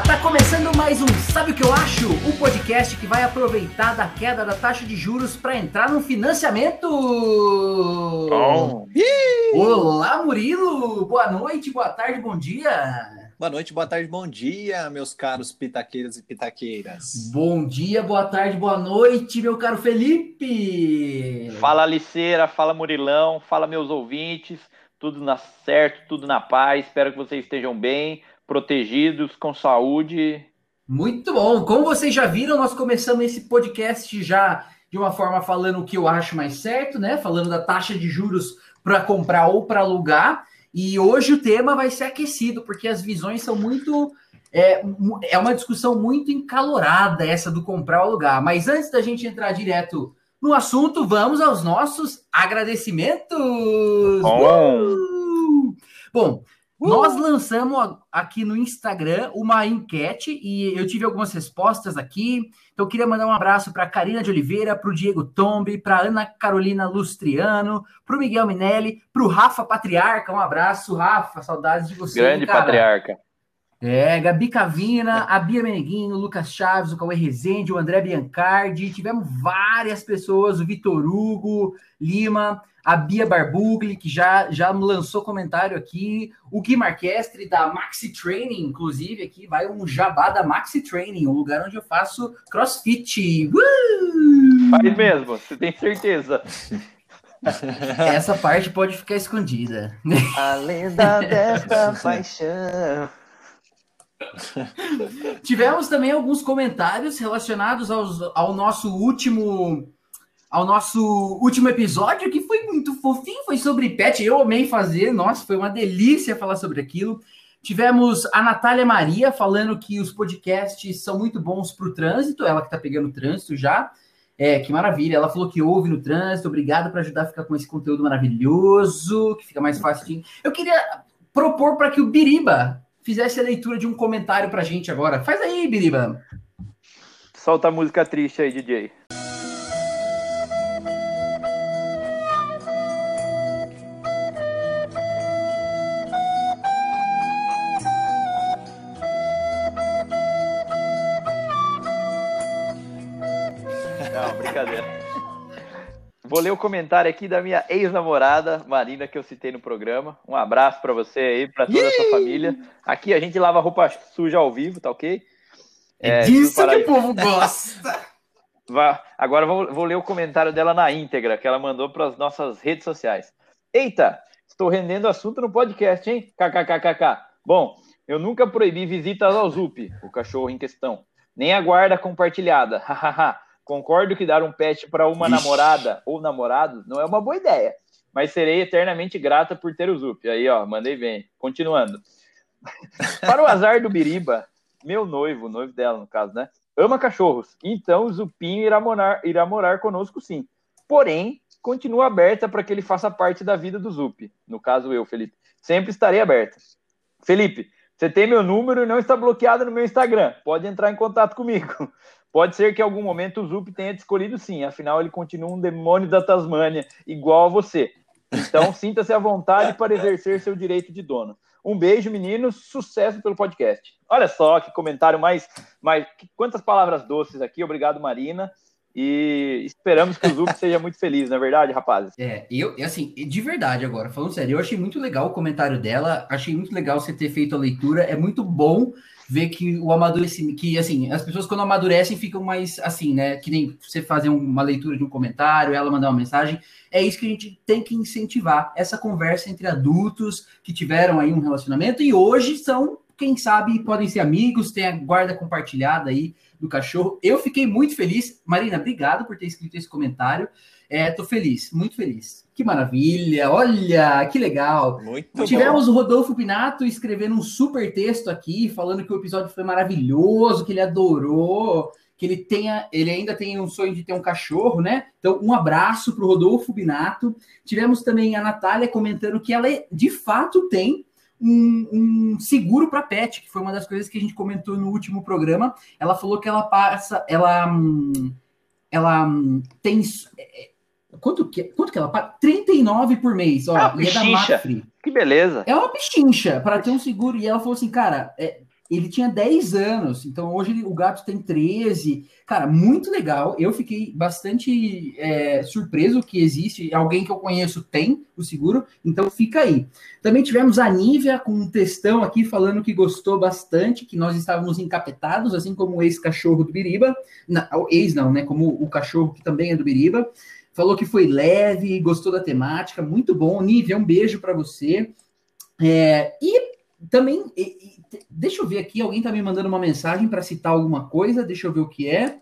Tá começando mais um Sabe o que eu acho? O podcast que vai aproveitar da queda da taxa de juros para entrar no financiamento. Bom. Olá, Murilo. Boa noite, boa tarde, bom dia. Boa noite, boa tarde, bom dia, meus caros pitaqueiros e pitaqueiras. Bom dia, boa tarde, boa noite, meu caro Felipe. Fala, Aliceira, fala, Murilão, fala, meus ouvintes. Tudo na certo, tudo na paz. Espero que vocês estejam bem protegidos, com saúde. Muito bom. Como vocês já viram, nós começamos esse podcast já de uma forma falando o que eu acho mais certo, né? Falando da taxa de juros para comprar ou para alugar. E hoje o tema vai ser aquecido, porque as visões são muito. É, é uma discussão muito encalorada essa do comprar ou alugar. Mas antes da gente entrar direto no assunto, vamos aos nossos agradecimentos. Bom, uh! bom Uh! Nós lançamos aqui no Instagram uma enquete e eu tive algumas respostas aqui. Então, eu queria mandar um abraço para Karina de Oliveira, para o Diego Tombi, para Ana Carolina Lustriano, para o Miguel Minelli, para o Rafa Patriarca. Um abraço, Rafa, saudades de você. Grande cara. patriarca. É, Gabi Cavina, a Bia Meneguinho, o Lucas Chaves, o Cauê Rezende, o André Biancardi, tivemos várias pessoas, o Vitor Hugo, Lima, a Bia Barbugli, que já, já lançou comentário aqui, o Gui Marquestre, da Maxi Training, inclusive, aqui vai um jabá da Maxi Training, um lugar onde eu faço crossfit. Uh! Faz mesmo, você tem certeza. Essa parte pode ficar escondida. A lenda desta paixão. Tivemos também alguns comentários relacionados aos, ao nosso último ao nosso último episódio, que foi muito fofinho, foi sobre pet. Eu amei fazer, nossa, foi uma delícia falar sobre aquilo. Tivemos a Natália Maria falando que os podcasts são muito bons para o trânsito, ela que está pegando o trânsito já. É, que maravilha. Ela falou que ouve no trânsito. Obrigado por ajudar a ficar com esse conteúdo maravilhoso, que fica mais fácil de. Eu queria propor para que o Biriba fizesse a leitura de um comentário para a gente agora. Faz aí, Biriba. Solta a música triste aí, DJ. Vou ler o comentário aqui da minha ex-namorada, Marina, que eu citei no programa. Um abraço para você aí, para toda a sua família. Aqui a gente lava roupa suja ao vivo, tá ok? É, é disso que o povo gosta. Agora vou, vou ler o comentário dela na íntegra, que ela mandou para as nossas redes sociais. Eita, estou rendendo assunto no podcast, hein? KKKKK. Bom, eu nunca proibi visitas ao Zup, o cachorro em questão. Nem a guarda compartilhada. Hahaha. Concordo que dar um pet para uma Ixi. namorada ou namorado não é uma boa ideia, mas serei eternamente grata por ter o Zup. Aí, ó, mandei bem. Continuando. para o azar do Biriba, meu noivo, noivo dela, no caso, né? Ama cachorros. Então o Zupinho irá morar, irá morar conosco sim. Porém, continua aberta para que ele faça parte da vida do Zup. No caso, eu, Felipe. Sempre estarei aberta. Felipe, você tem meu número e não está bloqueado no meu Instagram. Pode entrar em contato comigo. Pode ser que em algum momento o Zup tenha te escolhido sim, afinal ele continua um demônio da Tasmânia, igual a você. Então sinta-se à vontade para exercer seu direito de dono. Um beijo, meninos, sucesso pelo podcast. Olha só que comentário mais, mais quantas palavras doces aqui. Obrigado, Marina. E esperamos que o Zup seja muito feliz, não é verdade, rapazes? É, eu, assim, de verdade agora, falando sério, eu achei muito legal o comentário dela, achei muito legal você ter feito a leitura, é muito bom ver que o amadurecimento, que assim, as pessoas quando amadurecem ficam mais assim, né? Que nem você fazer uma leitura de um comentário, ela mandar uma mensagem. É isso que a gente tem que incentivar, essa conversa entre adultos que tiveram aí um relacionamento e hoje são, quem sabe, podem ser amigos, tem a guarda compartilhada aí do cachorro. Eu fiquei muito feliz. Marina, obrigado por ter escrito esse comentário. É, tô feliz, muito feliz. Que maravilha! Olha, que legal! Muito Tivemos bom. o Rodolfo Pinato escrevendo um super texto aqui, falando que o episódio foi maravilhoso, que ele adorou, que ele tenha, ele ainda tem um sonho de ter um cachorro, né? Então, um abraço para o Rodolfo Pinato. Tivemos também a Natália comentando que ela de fato tem um, um seguro para pet, que foi uma das coisas que a gente comentou no último programa. Ela falou que ela passa, ela, hum, ela hum, tem Quanto que, quanto que ela paga? 39 por mês. Ó, ah, e é da Mafre. Que beleza. É uma pichincha para ter um seguro. E ela falou assim, cara, é, ele tinha 10 anos, então hoje ele, o gato tem 13. Cara, muito legal. Eu fiquei bastante é, surpreso que existe. Alguém que eu conheço tem o seguro, então fica aí. Também tivemos a Nívia com um textão aqui falando que gostou bastante, que nós estávamos encapetados, assim como o ex-cachorro do Biriba. Não, ex não, né? Como o cachorro que também é do Biriba. Falou que foi leve, gostou da temática, muito bom. Nívia, um beijo para você. É, e também, deixa eu ver aqui, alguém está me mandando uma mensagem para citar alguma coisa, deixa eu ver o que é.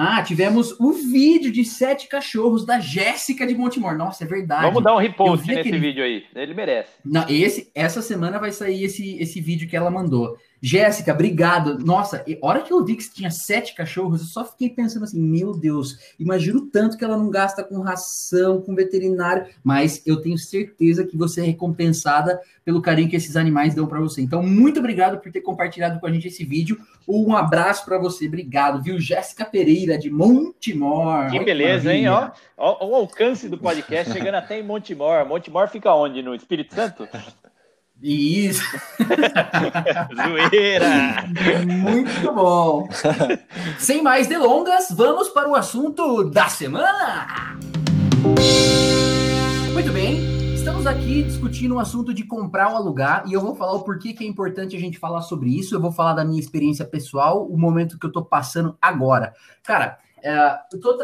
Ah, tivemos o vídeo de sete cachorros da Jéssica de Montemor. Nossa, é verdade. Vamos dar um repost nesse aquele... vídeo aí. Ele merece. Não, esse, essa semana vai sair esse, esse vídeo que ela mandou. Jéssica, obrigado. Nossa, a hora que eu vi que tinha sete cachorros, eu só fiquei pensando assim: meu Deus, imagino tanto que ela não gasta com ração, com veterinário, mas eu tenho certeza que você é recompensada pelo carinho que esses animais dão para você. Então, muito obrigado por ter compartilhado com a gente esse vídeo. Um abraço para você, obrigado, viu? Jéssica Pereira, de Montemor. Que beleza, hein? Ó, ó, o alcance do podcast chegando até em Montemor. Montemor fica onde? No Espírito Santo? Isso. Zoeira! Muito bom. Sem mais delongas, vamos para o assunto da semana. Muito bem, estamos aqui discutindo o assunto de comprar ou alugar e eu vou falar o porquê que é importante a gente falar sobre isso. Eu vou falar da minha experiência pessoal, o momento que eu estou passando agora. Cara, é, eu tô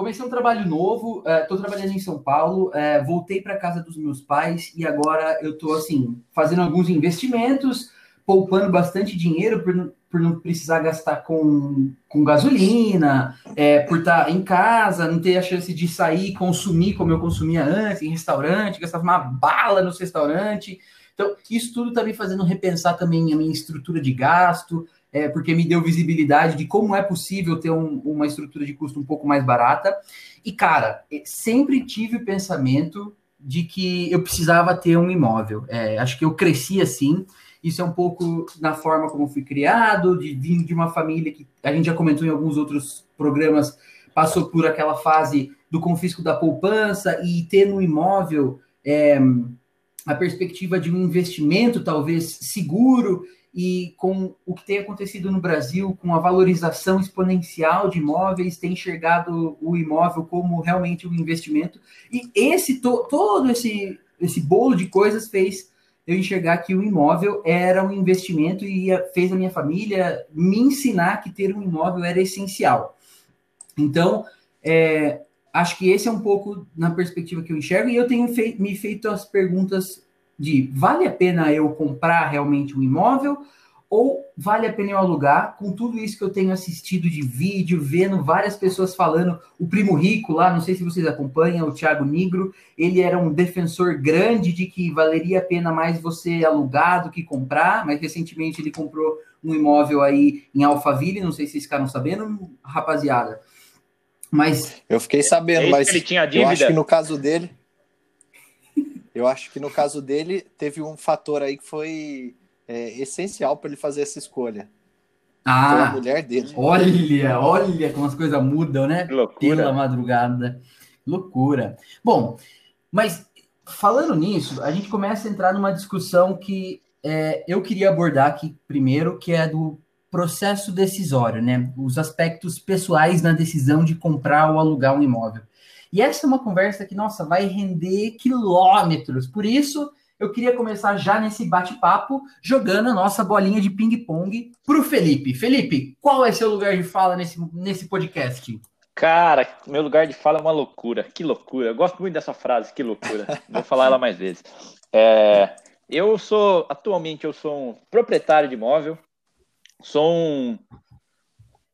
comecei um trabalho novo, estou uh, trabalhando em São Paulo, uh, voltei para casa dos meus pais e agora eu estou assim fazendo alguns investimentos, poupando bastante dinheiro por, por não precisar gastar com, com gasolina, é, por estar tá em casa, não ter a chance de sair consumir como eu consumia antes, em restaurante, gastava uma bala no restaurante. Então, isso tudo está me fazendo repensar também a minha estrutura de gasto, é, porque me deu visibilidade de como é possível ter um, uma estrutura de custo um pouco mais barata. E, cara, é, sempre tive o pensamento de que eu precisava ter um imóvel. É, acho que eu cresci assim. Isso é um pouco na forma como fui criado, de vir de uma família que a gente já comentou em alguns outros programas, passou por aquela fase do confisco da poupança e ter no imóvel é, a perspectiva de um investimento talvez seguro e com o que tem acontecido no Brasil, com a valorização exponencial de imóveis, tem enxergado o imóvel como realmente um investimento. E esse to, todo esse, esse bolo de coisas fez eu enxergar que o imóvel era um investimento e fez a minha família me ensinar que ter um imóvel era essencial. Então, é, acho que esse é um pouco na perspectiva que eu enxergo, e eu tenho fei me feito as perguntas de vale a pena eu comprar realmente um imóvel ou vale a pena eu alugar? Com tudo isso que eu tenho assistido de vídeo, vendo várias pessoas falando, o primo rico lá, não sei se vocês acompanham, o Thiago Nigro, ele era um defensor grande de que valeria a pena mais você alugar do que comprar, mas recentemente ele comprou um imóvel aí em Alphaville, não sei se vocês ficaram sabendo, rapaziada. Mas eu fiquei sabendo, é mas ele tinha dívida. eu acho que no caso dele eu acho que no caso dele, teve um fator aí que foi é, essencial para ele fazer essa escolha. Ah, foi a mulher dele. Olha, olha como as coisas mudam, né? loucura. Pela madrugada. Loucura. Bom, mas falando nisso, a gente começa a entrar numa discussão que é, eu queria abordar aqui primeiro, que é do processo decisório, né? Os aspectos pessoais na decisão de comprar ou alugar um imóvel. E essa é uma conversa que, nossa, vai render quilômetros. Por isso, eu queria começar já nesse bate-papo jogando a nossa bolinha de ping-pong para o Felipe. Felipe, qual é seu lugar de fala nesse, nesse podcast? Cara, meu lugar de fala é uma loucura. Que loucura. Eu gosto muito dessa frase, que loucura. Vou falar ela mais vezes. É, eu sou, atualmente, eu sou um proprietário de imóvel, sou um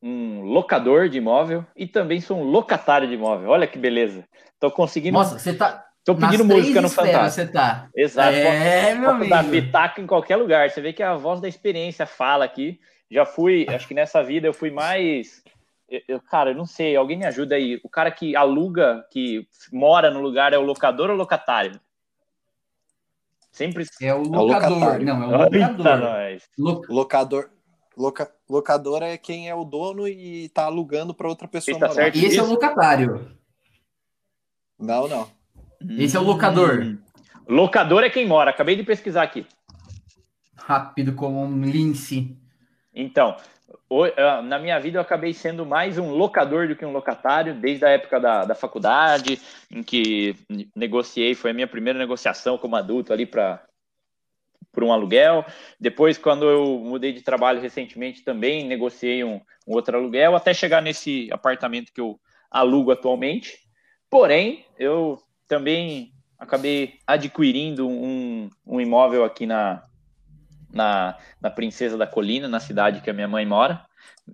um locador de imóvel e também sou um locatário de imóvel. Olha que beleza. Tô conseguindo. Nossa, você tá. Tô pedindo música no Fantástico. Você tá. Exato. É, posso, meu amigo. dar pitaco em qualquer lugar. Você vê que a voz da experiência fala aqui. Já fui, acho que nessa vida eu fui mais. Eu, eu, cara, eu não sei, alguém me ajuda aí. O cara que aluga, que mora no lugar, é o locador ou locatário? Sempre. É o locador. É o não, é o locador. Eita, Locador. Loca, locadora é quem é o dono e tá alugando para outra pessoa tá morar. Esse é o locatário. Não, não. Esse é o locador. Hum. Locador é quem mora. Acabei de pesquisar aqui. Rápido como um lince. Então, na minha vida eu acabei sendo mais um locador do que um locatário, desde a época da, da faculdade, em que negociei, foi a minha primeira negociação como adulto ali para por um aluguel. Depois, quando eu mudei de trabalho recentemente, também negociei um, um outro aluguel, até chegar nesse apartamento que eu alugo atualmente. Porém, eu também acabei adquirindo um, um imóvel aqui na, na, na Princesa da Colina, na cidade que a minha mãe mora.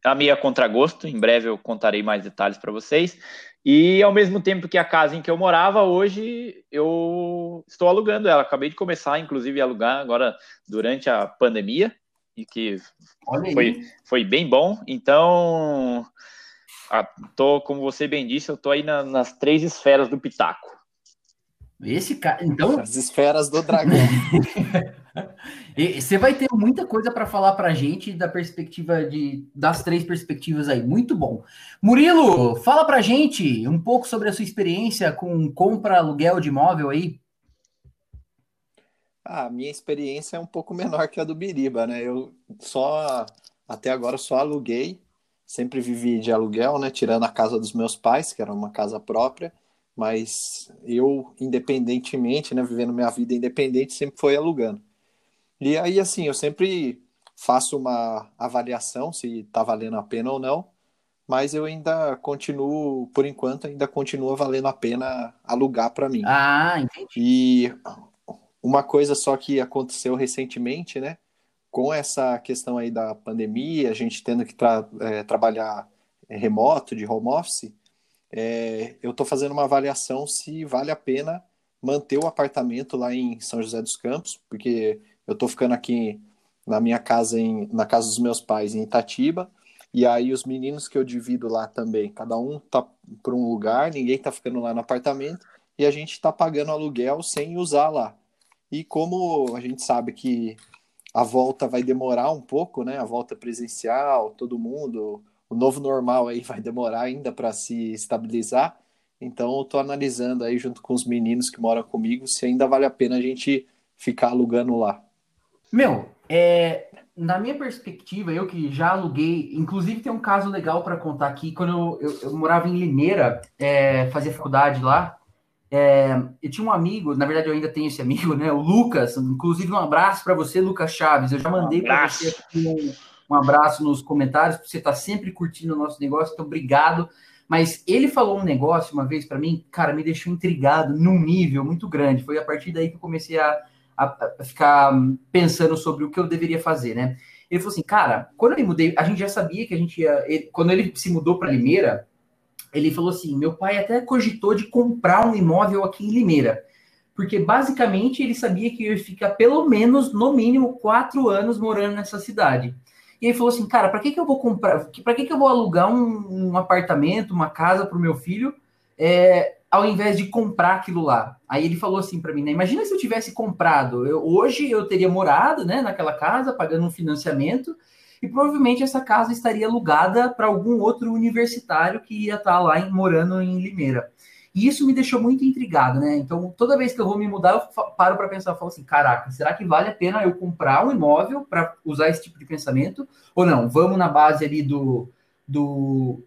A minha contragosto, em breve eu contarei mais detalhes para vocês. E ao mesmo tempo que a casa em que eu morava, hoje eu estou alugando ela. Acabei de começar, inclusive, a alugar agora durante a pandemia, e que foi, foi bem bom. Então, tô, como você bem disse, eu tô aí na, nas três esferas do Pitaco. Esse cara, então. As esferas do dragão. Você vai ter muita coisa para falar para gente da perspectiva de das três perspectivas aí. Muito bom. Murilo, fala para gente um pouco sobre a sua experiência com compra, aluguel de imóvel aí. Ah, a minha experiência é um pouco menor que a do Biriba, né? Eu só até agora só aluguei, sempre vivi de aluguel, né? Tirando a casa dos meus pais, que era uma casa própria, mas eu independentemente, né, vivendo minha vida independente, sempre foi alugando. E aí, assim, eu sempre faço uma avaliação se está valendo a pena ou não, mas eu ainda continuo, por enquanto, ainda continua valendo a pena alugar para mim. Ah, entendi. E uma coisa só que aconteceu recentemente, né? Com essa questão aí da pandemia, a gente tendo que tra é, trabalhar remoto, de home office, é, eu estou fazendo uma avaliação se vale a pena manter o apartamento lá em São José dos Campos, porque eu estou ficando aqui na minha casa, em, na casa dos meus pais, em Itatiba, e aí os meninos que eu divido lá também, cada um tá por um lugar, ninguém tá ficando lá no apartamento, e a gente tá pagando aluguel sem usar lá. E como a gente sabe que a volta vai demorar um pouco, né? A volta presencial, todo mundo, o novo normal aí vai demorar ainda para se estabilizar. Então eu tô analisando aí junto com os meninos que moram comigo se ainda vale a pena a gente ficar alugando lá. Meu, é, na minha perspectiva, eu que já aluguei, inclusive tem um caso legal para contar aqui. Quando eu, eu, eu morava em Limeira, é, fazia faculdade lá, é, eu tinha um amigo, na verdade eu ainda tenho esse amigo, né? O Lucas. Inclusive, um abraço para você, Lucas Chaves. Eu já mandei um para você aqui um, um, abraço nos comentários, porque você está sempre curtindo o nosso negócio, então obrigado. Mas ele falou um negócio uma vez para mim, cara, me deixou intrigado num nível muito grande. Foi a partir daí que eu comecei a a, a ficar pensando sobre o que eu deveria fazer, né? Ele falou assim, cara, quando eu me mudei, a gente já sabia que a gente ia. Ele, quando ele se mudou para Limeira, ele falou assim: meu pai até cogitou de comprar um imóvel aqui em Limeira, porque basicamente ele sabia que ia ficar pelo menos, no mínimo, quatro anos morando nessa cidade. E ele falou assim, cara, para que, que eu vou comprar? Para que, que eu vou alugar um, um apartamento, uma casa para o meu filho? É, ao invés de comprar aquilo lá. Aí ele falou assim para mim, né? Imagina se eu tivesse comprado. Eu, hoje eu teria morado, né, naquela casa, pagando um financiamento, e provavelmente essa casa estaria alugada para algum outro universitário que ia estar tá lá em, morando em Limeira. E isso me deixou muito intrigado, né? Então, toda vez que eu vou me mudar, eu paro para pensar, falo assim, caraca, será que vale a pena eu comprar um imóvel para usar esse tipo de pensamento? Ou não? Vamos na base ali do, do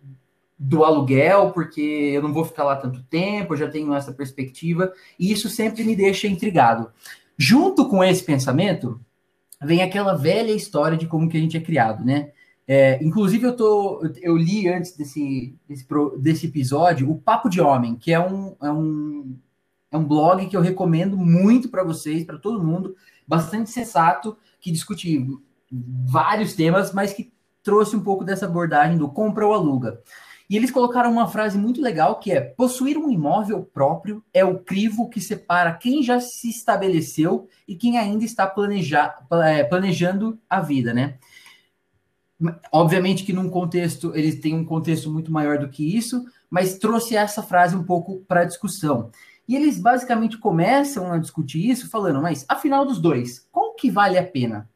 do aluguel, porque eu não vou ficar lá tanto tempo, eu já tenho essa perspectiva, e isso sempre me deixa intrigado. Junto com esse pensamento, vem aquela velha história de como que a gente é criado, né? É, inclusive, eu, tô, eu li antes desse, desse, desse episódio o Papo de Homem, que é um, é um, é um blog que eu recomendo muito para vocês, para todo mundo, bastante sensato, que discute vários temas, mas que trouxe um pouco dessa abordagem do compra ou aluga. E eles colocaram uma frase muito legal que é: possuir um imóvel próprio é o crivo que separa quem já se estabeleceu e quem ainda está é, planejando a vida, né? Obviamente que num contexto, eles têm um contexto muito maior do que isso, mas trouxe essa frase um pouco para a discussão. E eles basicamente começam a discutir isso falando, mas afinal dos dois, qual que vale a pena?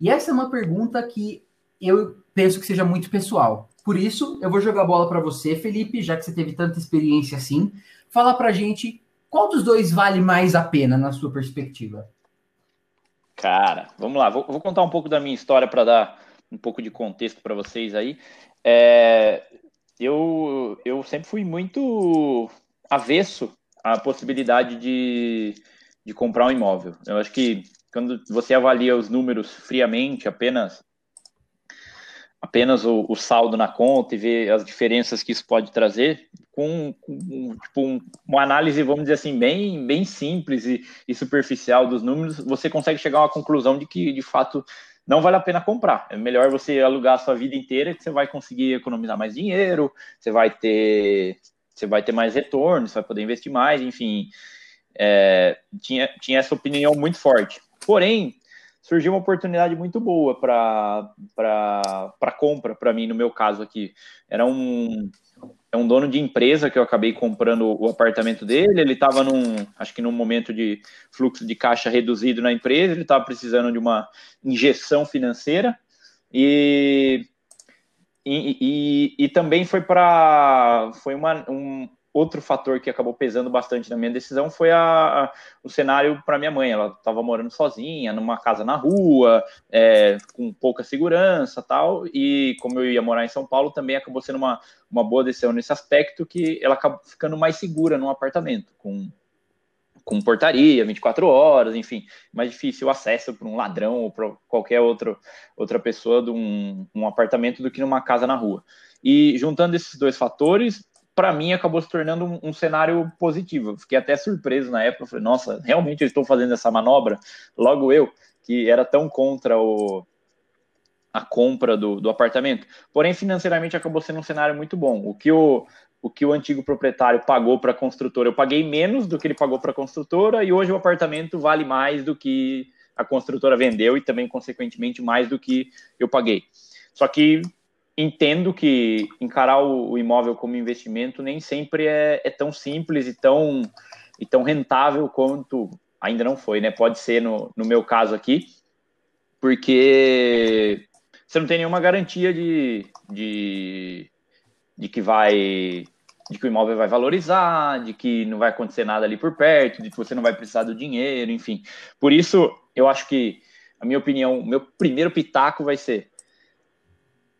E essa é uma pergunta que eu penso que seja muito pessoal. Por isso, eu vou jogar a bola para você, Felipe, já que você teve tanta experiência assim. Fala para gente qual dos dois vale mais a pena na sua perspectiva. Cara, vamos lá. Vou, vou contar um pouco da minha história para dar um pouco de contexto para vocês aí. É, eu, eu sempre fui muito avesso à possibilidade de, de comprar um imóvel. Eu acho que quando você avalia os números friamente, apenas apenas o, o, saldo na conta e ver as diferenças que isso pode trazer, com, com tipo, um, uma análise, vamos dizer assim, bem, bem simples e, e, superficial dos números, você consegue chegar a uma conclusão de que, de fato, não vale a pena comprar. É melhor você alugar a sua vida inteira, que você vai conseguir economizar mais dinheiro, você vai ter, você vai ter mais retorno, você vai poder investir mais, enfim. É, tinha, tinha essa opinião muito forte. Porém, surgiu uma oportunidade muito boa para compra, para mim, no meu caso aqui. Era um, é um dono de empresa que eu acabei comprando o apartamento dele. Ele estava num, acho que num momento de fluxo de caixa reduzido na empresa, ele estava precisando de uma injeção financeira e, e, e, e também foi para foi uma, um, outro fator que acabou pesando bastante na minha decisão foi a, a o cenário para minha mãe. Ela estava morando sozinha, numa casa na rua, é, com pouca segurança tal. E como eu ia morar em São Paulo, também acabou sendo uma, uma boa decisão nesse aspecto, que ela acabou ficando mais segura num apartamento, com, com portaria, 24 horas, enfim, mais difícil o acesso para um ladrão ou para qualquer outro, outra pessoa de um, um apartamento do que numa casa na rua. E juntando esses dois fatores, para mim acabou se tornando um, um, cenário positivo. Fiquei até surpreso na época, falei, nossa, realmente eu estou fazendo essa manobra? Logo eu, que era tão contra o, a compra do, do apartamento. Porém, financeiramente acabou sendo um cenário muito bom. O que o, o, que o antigo proprietário pagou para a construtora, eu paguei menos do que ele pagou para a construtora, e hoje o apartamento vale mais do que a construtora vendeu e também, consequentemente, mais do que eu paguei. Só que entendo que encarar o, o, imóvel como investimento nem sempre é, é, tão simples e tão, e tão rentável quanto ainda não foi, né? Pode ser no, no meu caso aqui, porque você não tem nenhuma garantia de, de, de que vai de que o imóvel vai valorizar, de que não vai acontecer nada ali por perto, de que você não vai precisar do dinheiro, enfim. Por isso, eu acho que a minha opinião, meu primeiro pitaco vai ser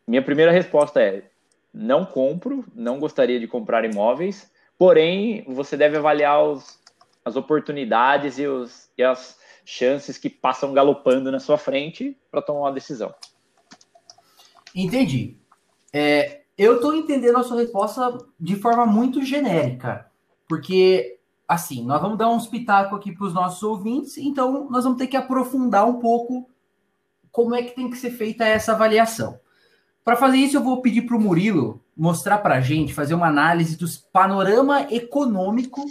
minha primeira resposta é: não compro, não gostaria de comprar imóveis, porém você deve avaliar os, as oportunidades e, os, e as chances que passam galopando na sua frente para tomar uma decisão. Entendi. É, eu estou entendendo a sua resposta de forma muito genérica, porque assim, nós vamos dar um espetáculo aqui para os nossos ouvintes, então nós vamos ter que aprofundar um pouco como é que tem que ser feita essa avaliação. Para fazer isso, eu vou pedir para o Murilo mostrar para a gente, fazer uma análise dos panorama econômico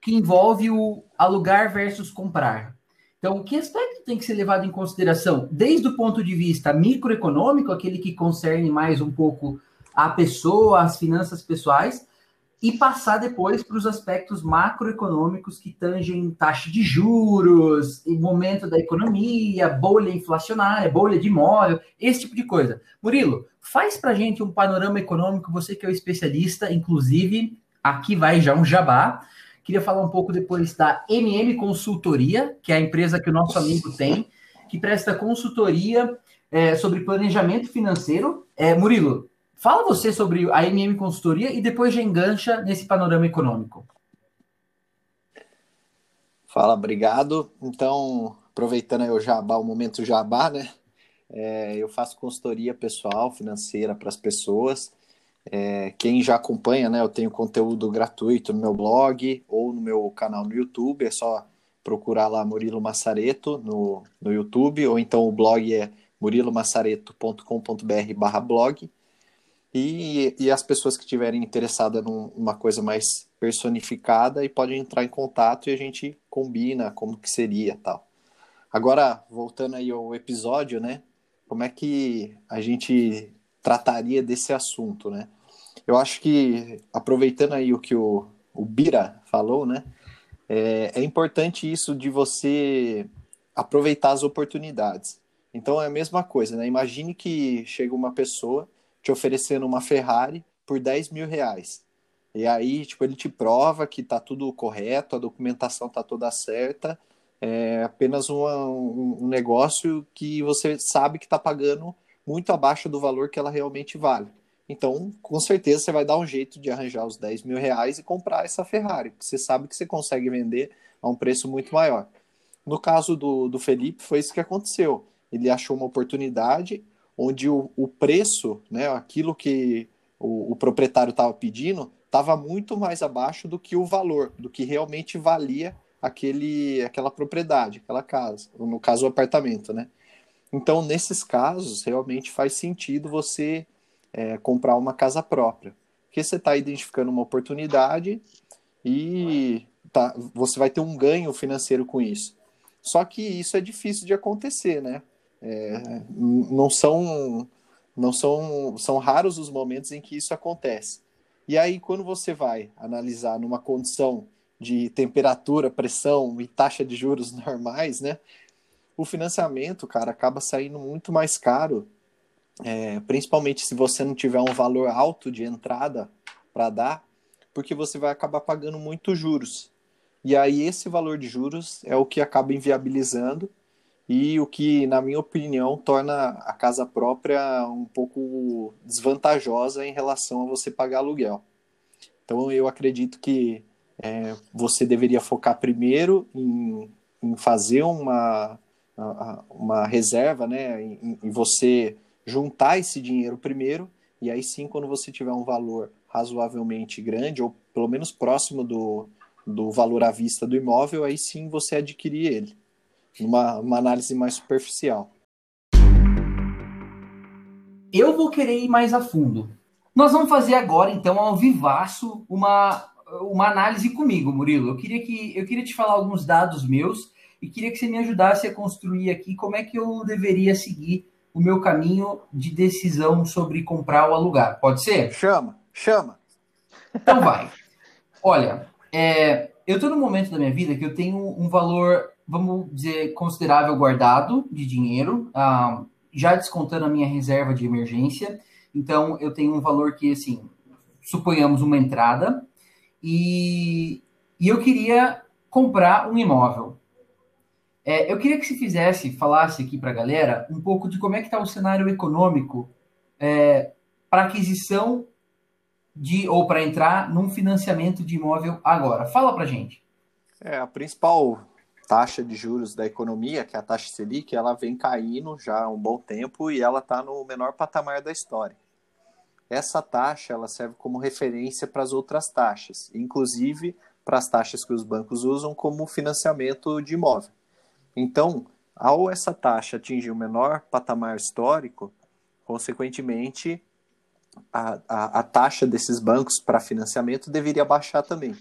que envolve o alugar versus comprar. Então, que aspecto tem que ser levado em consideração? Desde o ponto de vista microeconômico, aquele que concerne mais um pouco a pessoa, as finanças pessoais, e passar depois para os aspectos macroeconômicos que tangem taxa de juros, momento da economia, bolha inflacionária, bolha de imóvel, esse tipo de coisa. Murilo, faz para gente um panorama econômico, você que é o especialista, inclusive, aqui vai já um jabá. Queria falar um pouco depois da MM Consultoria, que é a empresa que o nosso amigo tem, que presta consultoria é, sobre planejamento financeiro. É, Murilo, Fala você sobre a MM Consultoria e depois já engancha nesse panorama econômico. Fala, obrigado. Então, aproveitando aí o jabá, o momento jabá, né? É, eu faço consultoria pessoal, financeira para as pessoas. É, quem já acompanha, né? Eu tenho conteúdo gratuito no meu blog ou no meu canal no YouTube. É só procurar lá Murilo Massareto no, no YouTube, ou então o blog é murilomassareto.com.br blog. E, e as pessoas que estiverem interessadas numa coisa mais personificada e podem entrar em contato e a gente combina como que seria tal. Agora, voltando aí ao episódio, né? Como é que a gente trataria desse assunto, né? Eu acho que, aproveitando aí o que o, o Bira falou, né? É, é importante isso de você aproveitar as oportunidades. Então é a mesma coisa, né? Imagine que chega uma pessoa te oferecendo uma Ferrari por 10 mil reais. E aí, tipo, ele te prova que tá tudo correto, a documentação tá toda certa, é apenas uma, um, negócio que você sabe que tá pagando muito abaixo do valor que ela realmente vale. Então, com certeza, você vai dar um jeito de arranjar os 10 mil reais e comprar essa Ferrari, porque você sabe que você consegue vender a um preço muito maior. No caso do, do Felipe, foi isso que aconteceu. Ele achou uma oportunidade onde o, o preço, né, aquilo que o, o proprietário estava pedindo, estava muito mais abaixo do que o valor, do que realmente valia aquele, aquela propriedade, aquela casa, no caso o apartamento, né? Então, nesses casos, realmente faz sentido você é, comprar uma casa própria, porque você está identificando uma oportunidade e tá, você vai ter um ganho financeiro com isso. Só que isso é difícil de acontecer, né? É, não são não são são raros os momentos em que isso acontece. E aí quando você vai analisar numa condição de temperatura, pressão e taxa de juros normais, né? O financiamento, cara, acaba saindo muito mais caro, é, principalmente se você não tiver um valor alto de entrada para dar, porque você vai acabar pagando muito juros. E aí esse valor de juros é o que acaba inviabilizando e o que, na minha opinião, torna a casa própria um pouco desvantajosa em relação a você pagar aluguel. Então, eu acredito que é, você deveria focar primeiro em, em fazer uma, uma reserva, né, em, em você juntar esse dinheiro primeiro, e aí sim, quando você tiver um valor razoavelmente grande, ou pelo menos próximo do, do valor à vista do imóvel, aí sim você adquirir ele uma, uma análise mais superficial. Eu vou querer ir mais a fundo. Nós vamos fazer agora, então, ao vivaço, uma, uma análise comigo, Murilo. Eu queria, que, eu queria te falar alguns dados meus e queria que você me ajudasse a construir aqui como é que eu deveria seguir o meu caminho de decisão sobre comprar ou alugar. Pode ser? Chama, chama. Então vai. Olha, é, eu estou num momento da minha vida que eu tenho um valor vamos dizer, considerável guardado de dinheiro, ah, já descontando a minha reserva de emergência. Então, eu tenho um valor que, assim, suponhamos uma entrada, e, e eu queria comprar um imóvel. É, eu queria que se fizesse, falasse aqui para a galera um pouco de como é que está o cenário econômico é, para aquisição de ou para entrar num financiamento de imóvel agora. Fala para gente. É, a principal taxa de juros da economia, que é a taxa Selic, ela vem caindo já há um bom tempo e ela está no menor patamar da história. Essa taxa ela serve como referência para as outras taxas, inclusive para as taxas que os bancos usam como financiamento de imóvel. Então, ao essa taxa atingir o menor patamar histórico, consequentemente, a, a, a taxa desses bancos para financiamento deveria baixar também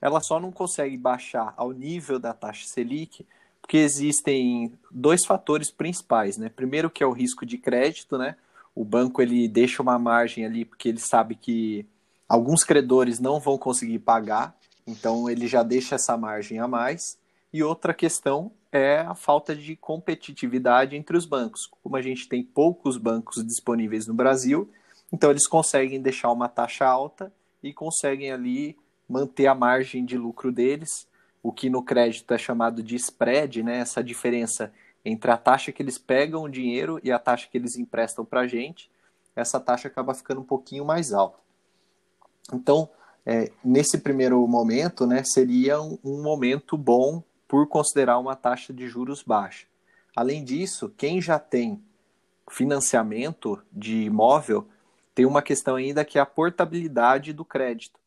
ela só não consegue baixar ao nível da taxa Selic porque existem dois fatores principais, né? Primeiro que é o risco de crédito, né? O banco ele deixa uma margem ali porque ele sabe que alguns credores não vão conseguir pagar, então ele já deixa essa margem a mais. E outra questão é a falta de competitividade entre os bancos. Como a gente tem poucos bancos disponíveis no Brasil, então eles conseguem deixar uma taxa alta e conseguem ali manter a margem de lucro deles, o que no crédito é chamado de spread, né? essa diferença entre a taxa que eles pegam o dinheiro e a taxa que eles emprestam para a gente, essa taxa acaba ficando um pouquinho mais alta. Então, é, nesse primeiro momento, né, seria um, um momento bom por considerar uma taxa de juros baixa. Além disso, quem já tem financiamento de imóvel tem uma questão ainda que é a portabilidade do crédito.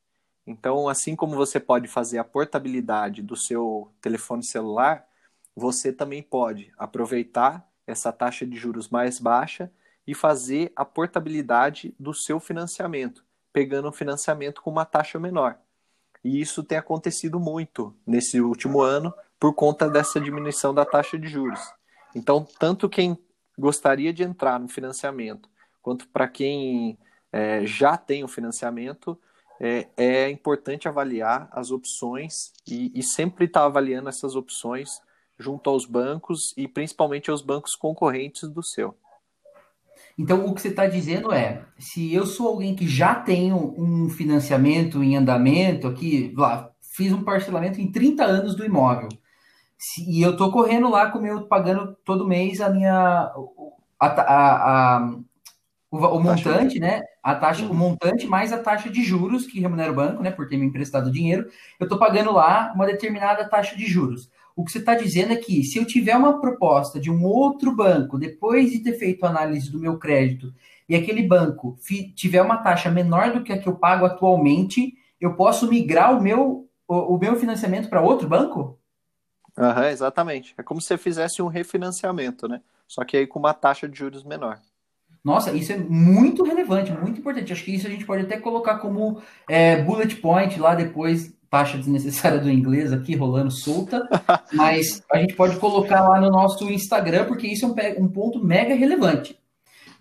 Então, assim como você pode fazer a portabilidade do seu telefone celular, você também pode aproveitar essa taxa de juros mais baixa e fazer a portabilidade do seu financiamento, pegando um financiamento com uma taxa menor. E isso tem acontecido muito nesse último ano por conta dessa diminuição da taxa de juros. Então, tanto quem gostaria de entrar no financiamento, quanto para quem é, já tem o financiamento, é, é importante avaliar as opções e, e sempre estar tá avaliando essas opções junto aos bancos e principalmente aos bancos concorrentes do seu. Então, o que você está dizendo é: se eu sou alguém que já tenho um financiamento em andamento, aqui, lá, fiz um parcelamento em 30 anos do imóvel, se, e eu estou correndo lá com meu, pagando todo mês a minha, a, a, a o, o montante, né? A taxa, o montante mais a taxa de juros que remunera o banco, né? Por ter me emprestado dinheiro, eu estou pagando lá uma determinada taxa de juros. O que você está dizendo é que se eu tiver uma proposta de um outro banco, depois de ter feito a análise do meu crédito, e aquele banco tiver uma taxa menor do que a que eu pago atualmente, eu posso migrar o meu, o, o meu financiamento para outro banco? Uhum, exatamente. É como se você fizesse um refinanciamento, né? Só que aí com uma taxa de juros menor. Nossa, isso é muito relevante, muito importante. Acho que isso a gente pode até colocar como é, bullet point lá depois taxa desnecessária do inglês aqui rolando solta, mas a gente pode colocar lá no nosso Instagram, porque isso é um, um, ponto mega relevante.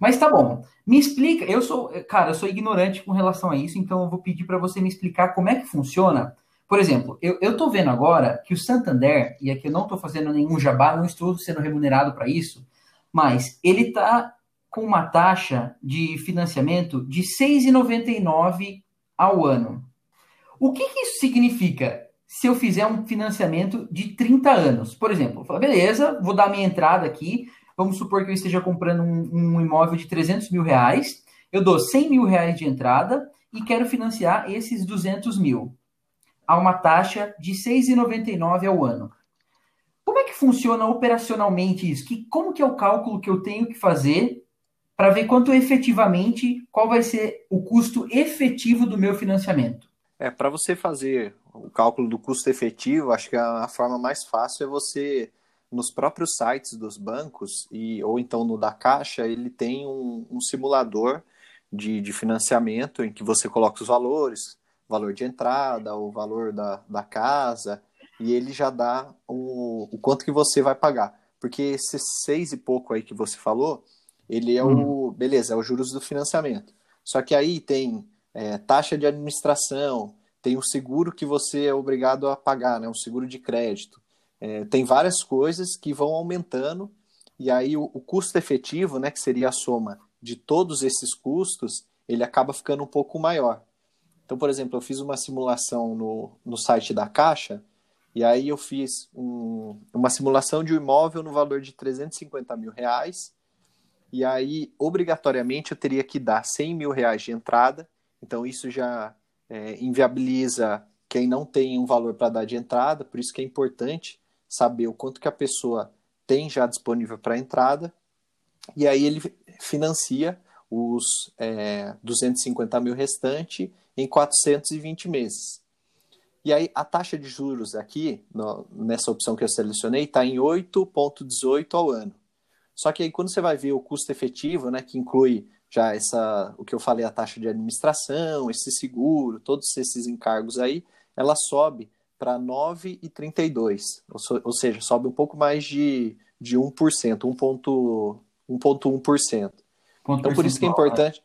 Mas tá bom, me explica. Eu sou, cara, eu sou ignorante com relação a isso, então eu vou pedir para você me explicar como é que funciona. Por exemplo, eu, eu tô vendo agora que o Santander, e aqui eu não estou fazendo nenhum jabá, não estou sendo remunerado para isso, mas ele tá com uma taxa de financiamento de 6,99 ao ano. O que, que, isso significa se eu fizer um financiamento de 30 anos? Por exemplo, falo, beleza, vou dar minha entrada aqui. Vamos supor que eu esteja comprando um, um, imóvel de 300 mil reais. Eu dou 100 mil reais de entrada e quero financiar esses 200 mil a uma taxa de 6,99 ao ano. Como é que funciona operacionalmente isso? Que, como que é o cálculo que eu tenho que fazer para ver quanto efetivamente, qual vai ser o custo efetivo do meu financiamento? É, para você fazer o cálculo do custo efetivo, acho que a, a, forma mais fácil é você, nos próprios sites dos bancos, e, ou então no da Caixa, ele tem um, um simulador de, de financiamento em que você coloca os valores, valor de entrada, o valor da, da casa, e ele já dá o, o quanto que você vai pagar. Porque esses seis e pouco aí que você falou, ele é hum. o. Beleza, é o juros do financiamento. Só que aí tem é, taxa de administração, tem o seguro que você é obrigado a pagar, né, um seguro de crédito. É, tem várias coisas que vão aumentando, e aí o, o, custo efetivo, né, que seria a soma de todos esses custos, ele acaba ficando um pouco maior. Então, por exemplo, eu fiz uma simulação no, no site da Caixa, e aí eu fiz um, uma simulação de um imóvel no valor de 350 mil reais, e aí, obrigatoriamente, eu teria que dar 100 mil reais de entrada então, isso já é, inviabiliza quem não tem um valor para dar de entrada, por isso que é importante saber o quanto que a pessoa tem já disponível para entrada, e aí ele financia os é, 250 mil restante em 420 meses. E aí a taxa de juros aqui, no, nessa opção que eu selecionei, está em 8,18 ao ano. Só que aí quando você vai ver o custo efetivo, né, que inclui já essa, o que eu falei, a taxa de administração, esse seguro, todos esses encargos aí, ela sobe para 9,32, ou, ou seja, sobe um pouco mais de, de 1%, 1,1%. Então, por isso que é importante,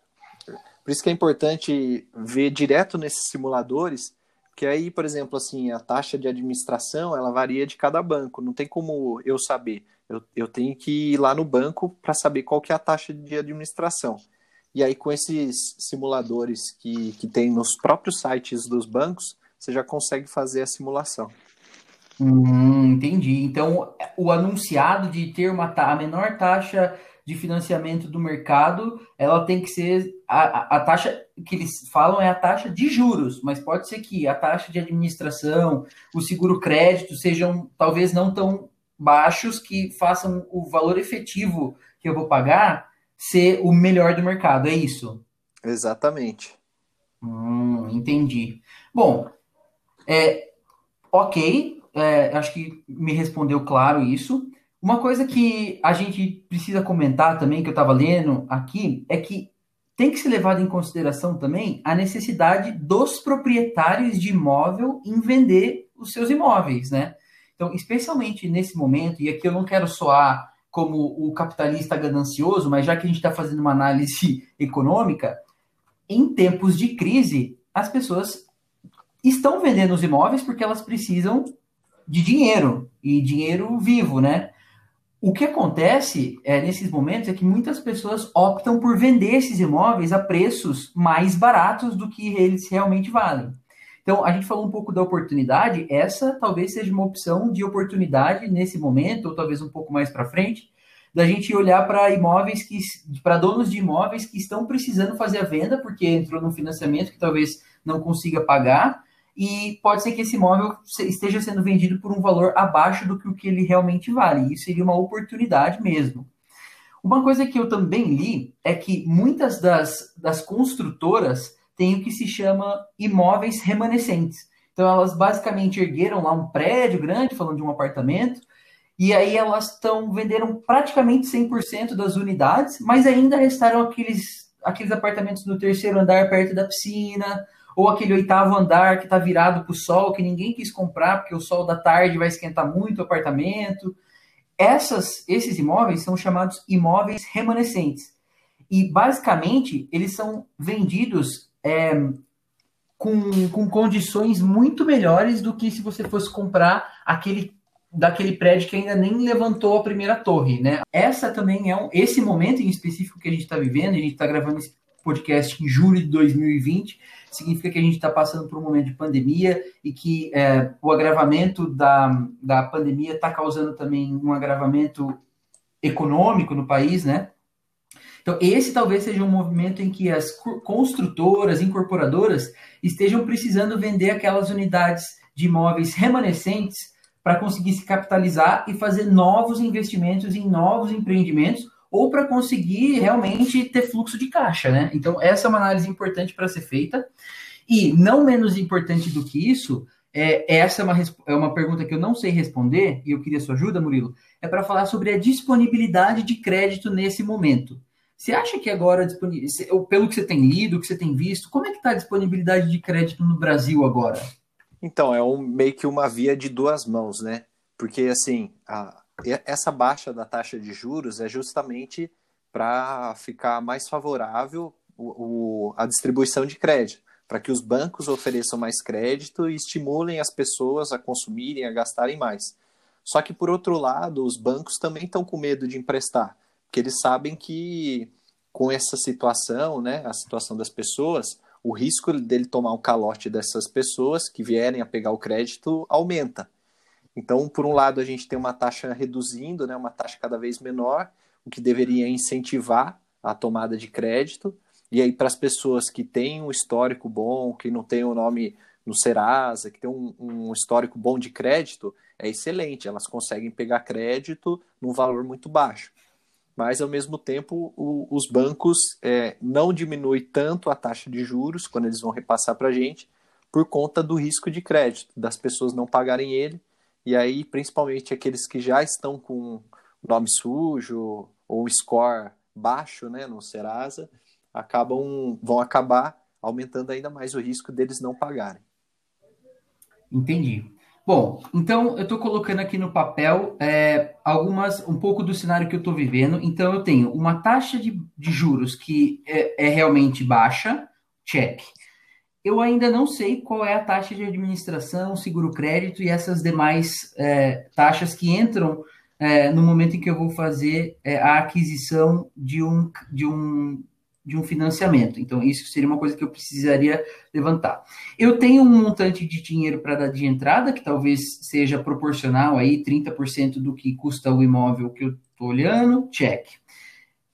por isso que é importante ver direto nesses simuladores, que aí, por exemplo, assim, a taxa de administração, ela varia de cada banco, não tem como eu saber. Eu, eu tenho que ir lá no banco para saber qual que é a taxa de administração. E aí, com esses simuladores que, que tem nos próprios sites dos bancos, você já consegue fazer a simulação. Hum, entendi. Então, o anunciado de ter uma a menor taxa de financiamento do mercado, ela tem que ser a, a, a, taxa que eles falam é a taxa de juros, mas pode ser que a taxa de administração, o seguro crédito sejam talvez não tão baixos que façam o valor efetivo que eu vou pagar ser o melhor do mercado, é isso? Exatamente. Hum, entendi. Bom, é, ok, é, acho que me respondeu claro isso. Uma coisa que a gente precisa comentar também, que eu estava lendo aqui, é que tem que ser levado em consideração também a necessidade dos proprietários de imóvel em vender os seus imóveis, né? Então, especialmente nesse momento, e aqui eu não quero soar como o capitalista ganancioso, mas já que a gente está fazendo uma análise econômica, em tempos de crise, as pessoas estão vendendo os imóveis porque elas precisam de dinheiro e dinheiro vivo, né? O que acontece é, nesses momentos é que muitas pessoas optam por vender esses imóveis a preços mais baratos do que eles realmente valem. Então, a gente falou um pouco da oportunidade, essa talvez seja uma opção de oportunidade nesse momento, ou talvez um pouco mais para frente, da gente olhar para imóveis que para donos de imóveis que estão precisando fazer a venda porque entrou no financiamento que talvez não consiga pagar e pode ser que esse imóvel esteja sendo vendido por um valor abaixo do que o que ele realmente vale. Isso seria uma oportunidade mesmo. Uma coisa que eu também li é que muitas das, das construtoras têm o que se chama imóveis remanescentes. Então, elas basicamente ergueram lá um prédio grande, falando de um apartamento, e aí elas estão venderam praticamente 100% das unidades, mas ainda restaram aqueles, aqueles apartamentos no terceiro andar perto da piscina, ou aquele oitavo andar que está virado para o sol, que ninguém quis comprar, porque o sol da tarde vai esquentar muito o apartamento. Essas, esses imóveis são chamados imóveis remanescentes. E, basicamente, eles são vendidos é, com, com condições muito melhores do que se você fosse comprar aquele daquele prédio que ainda nem levantou a primeira torre, né? Essa também é um, esse momento em específico que a gente está vivendo, a gente está gravando esse podcast em julho de 2020, significa que a gente está passando por um momento de pandemia e que é, o agravamento da, da pandemia está causando também um agravamento econômico no país, né? Então, esse talvez seja um movimento em que as construtoras, incorporadoras, estejam precisando vender aquelas unidades de imóveis remanescentes para conseguir se capitalizar e fazer novos investimentos em novos empreendimentos ou para conseguir realmente ter fluxo de caixa, né? Então, essa é uma análise importante para ser feita. E não menos importante do que isso, é, essa é uma, é uma pergunta que eu não sei responder, e eu queria sua ajuda, Murilo, é para falar sobre a disponibilidade de crédito nesse momento. Você acha que agora, pelo que você tem lido, que você tem visto, como é que está a disponibilidade de crédito no Brasil agora? Então, é um, meio que uma via de duas mãos, né? Porque, assim, a, essa baixa da taxa de juros é justamente para ficar mais favorável o, o, a distribuição de crédito, para que os bancos ofereçam mais crédito e estimulem as pessoas a consumirem, a gastarem mais. Só que, por outro lado, os bancos também estão com medo de emprestar, porque eles sabem que com essa situação, né, a situação das pessoas, o risco dele tomar um calote dessas pessoas que vierem a pegar o crédito aumenta. Então, por um lado, a gente tem uma taxa reduzindo, né, uma taxa cada vez menor, o que deveria incentivar a tomada de crédito. E aí, para as pessoas que têm um histórico bom, que não tem o um nome no Serasa, que tem um, um, histórico bom de crédito, é excelente, elas conseguem pegar crédito num valor muito baixo. Mas, ao mesmo tempo, o, os bancos é, não diminuem tanto a taxa de juros quando eles vão repassar para a gente, por conta do risco de crédito, das pessoas não pagarem ele e aí, principalmente aqueles que já estão com nome sujo ou score baixo, né, no Serasa, acabam vão acabar aumentando ainda mais o risco deles não pagarem. Entendi. Bom, então eu estou colocando aqui no papel é, algumas, um pouco do cenário que eu estou vivendo. Então eu tenho uma taxa de, de juros que é, é realmente baixa, check eu ainda não sei qual é a taxa de administração, seguro-crédito e essas demais é, taxas que entram é, no momento em que eu vou fazer é, a aquisição de um, de, um, de um financiamento. Então, isso seria uma coisa que eu precisaria levantar. Eu tenho um montante de dinheiro para dar de entrada, que talvez seja proporcional aí, 30% do que custa o imóvel que eu estou olhando, check.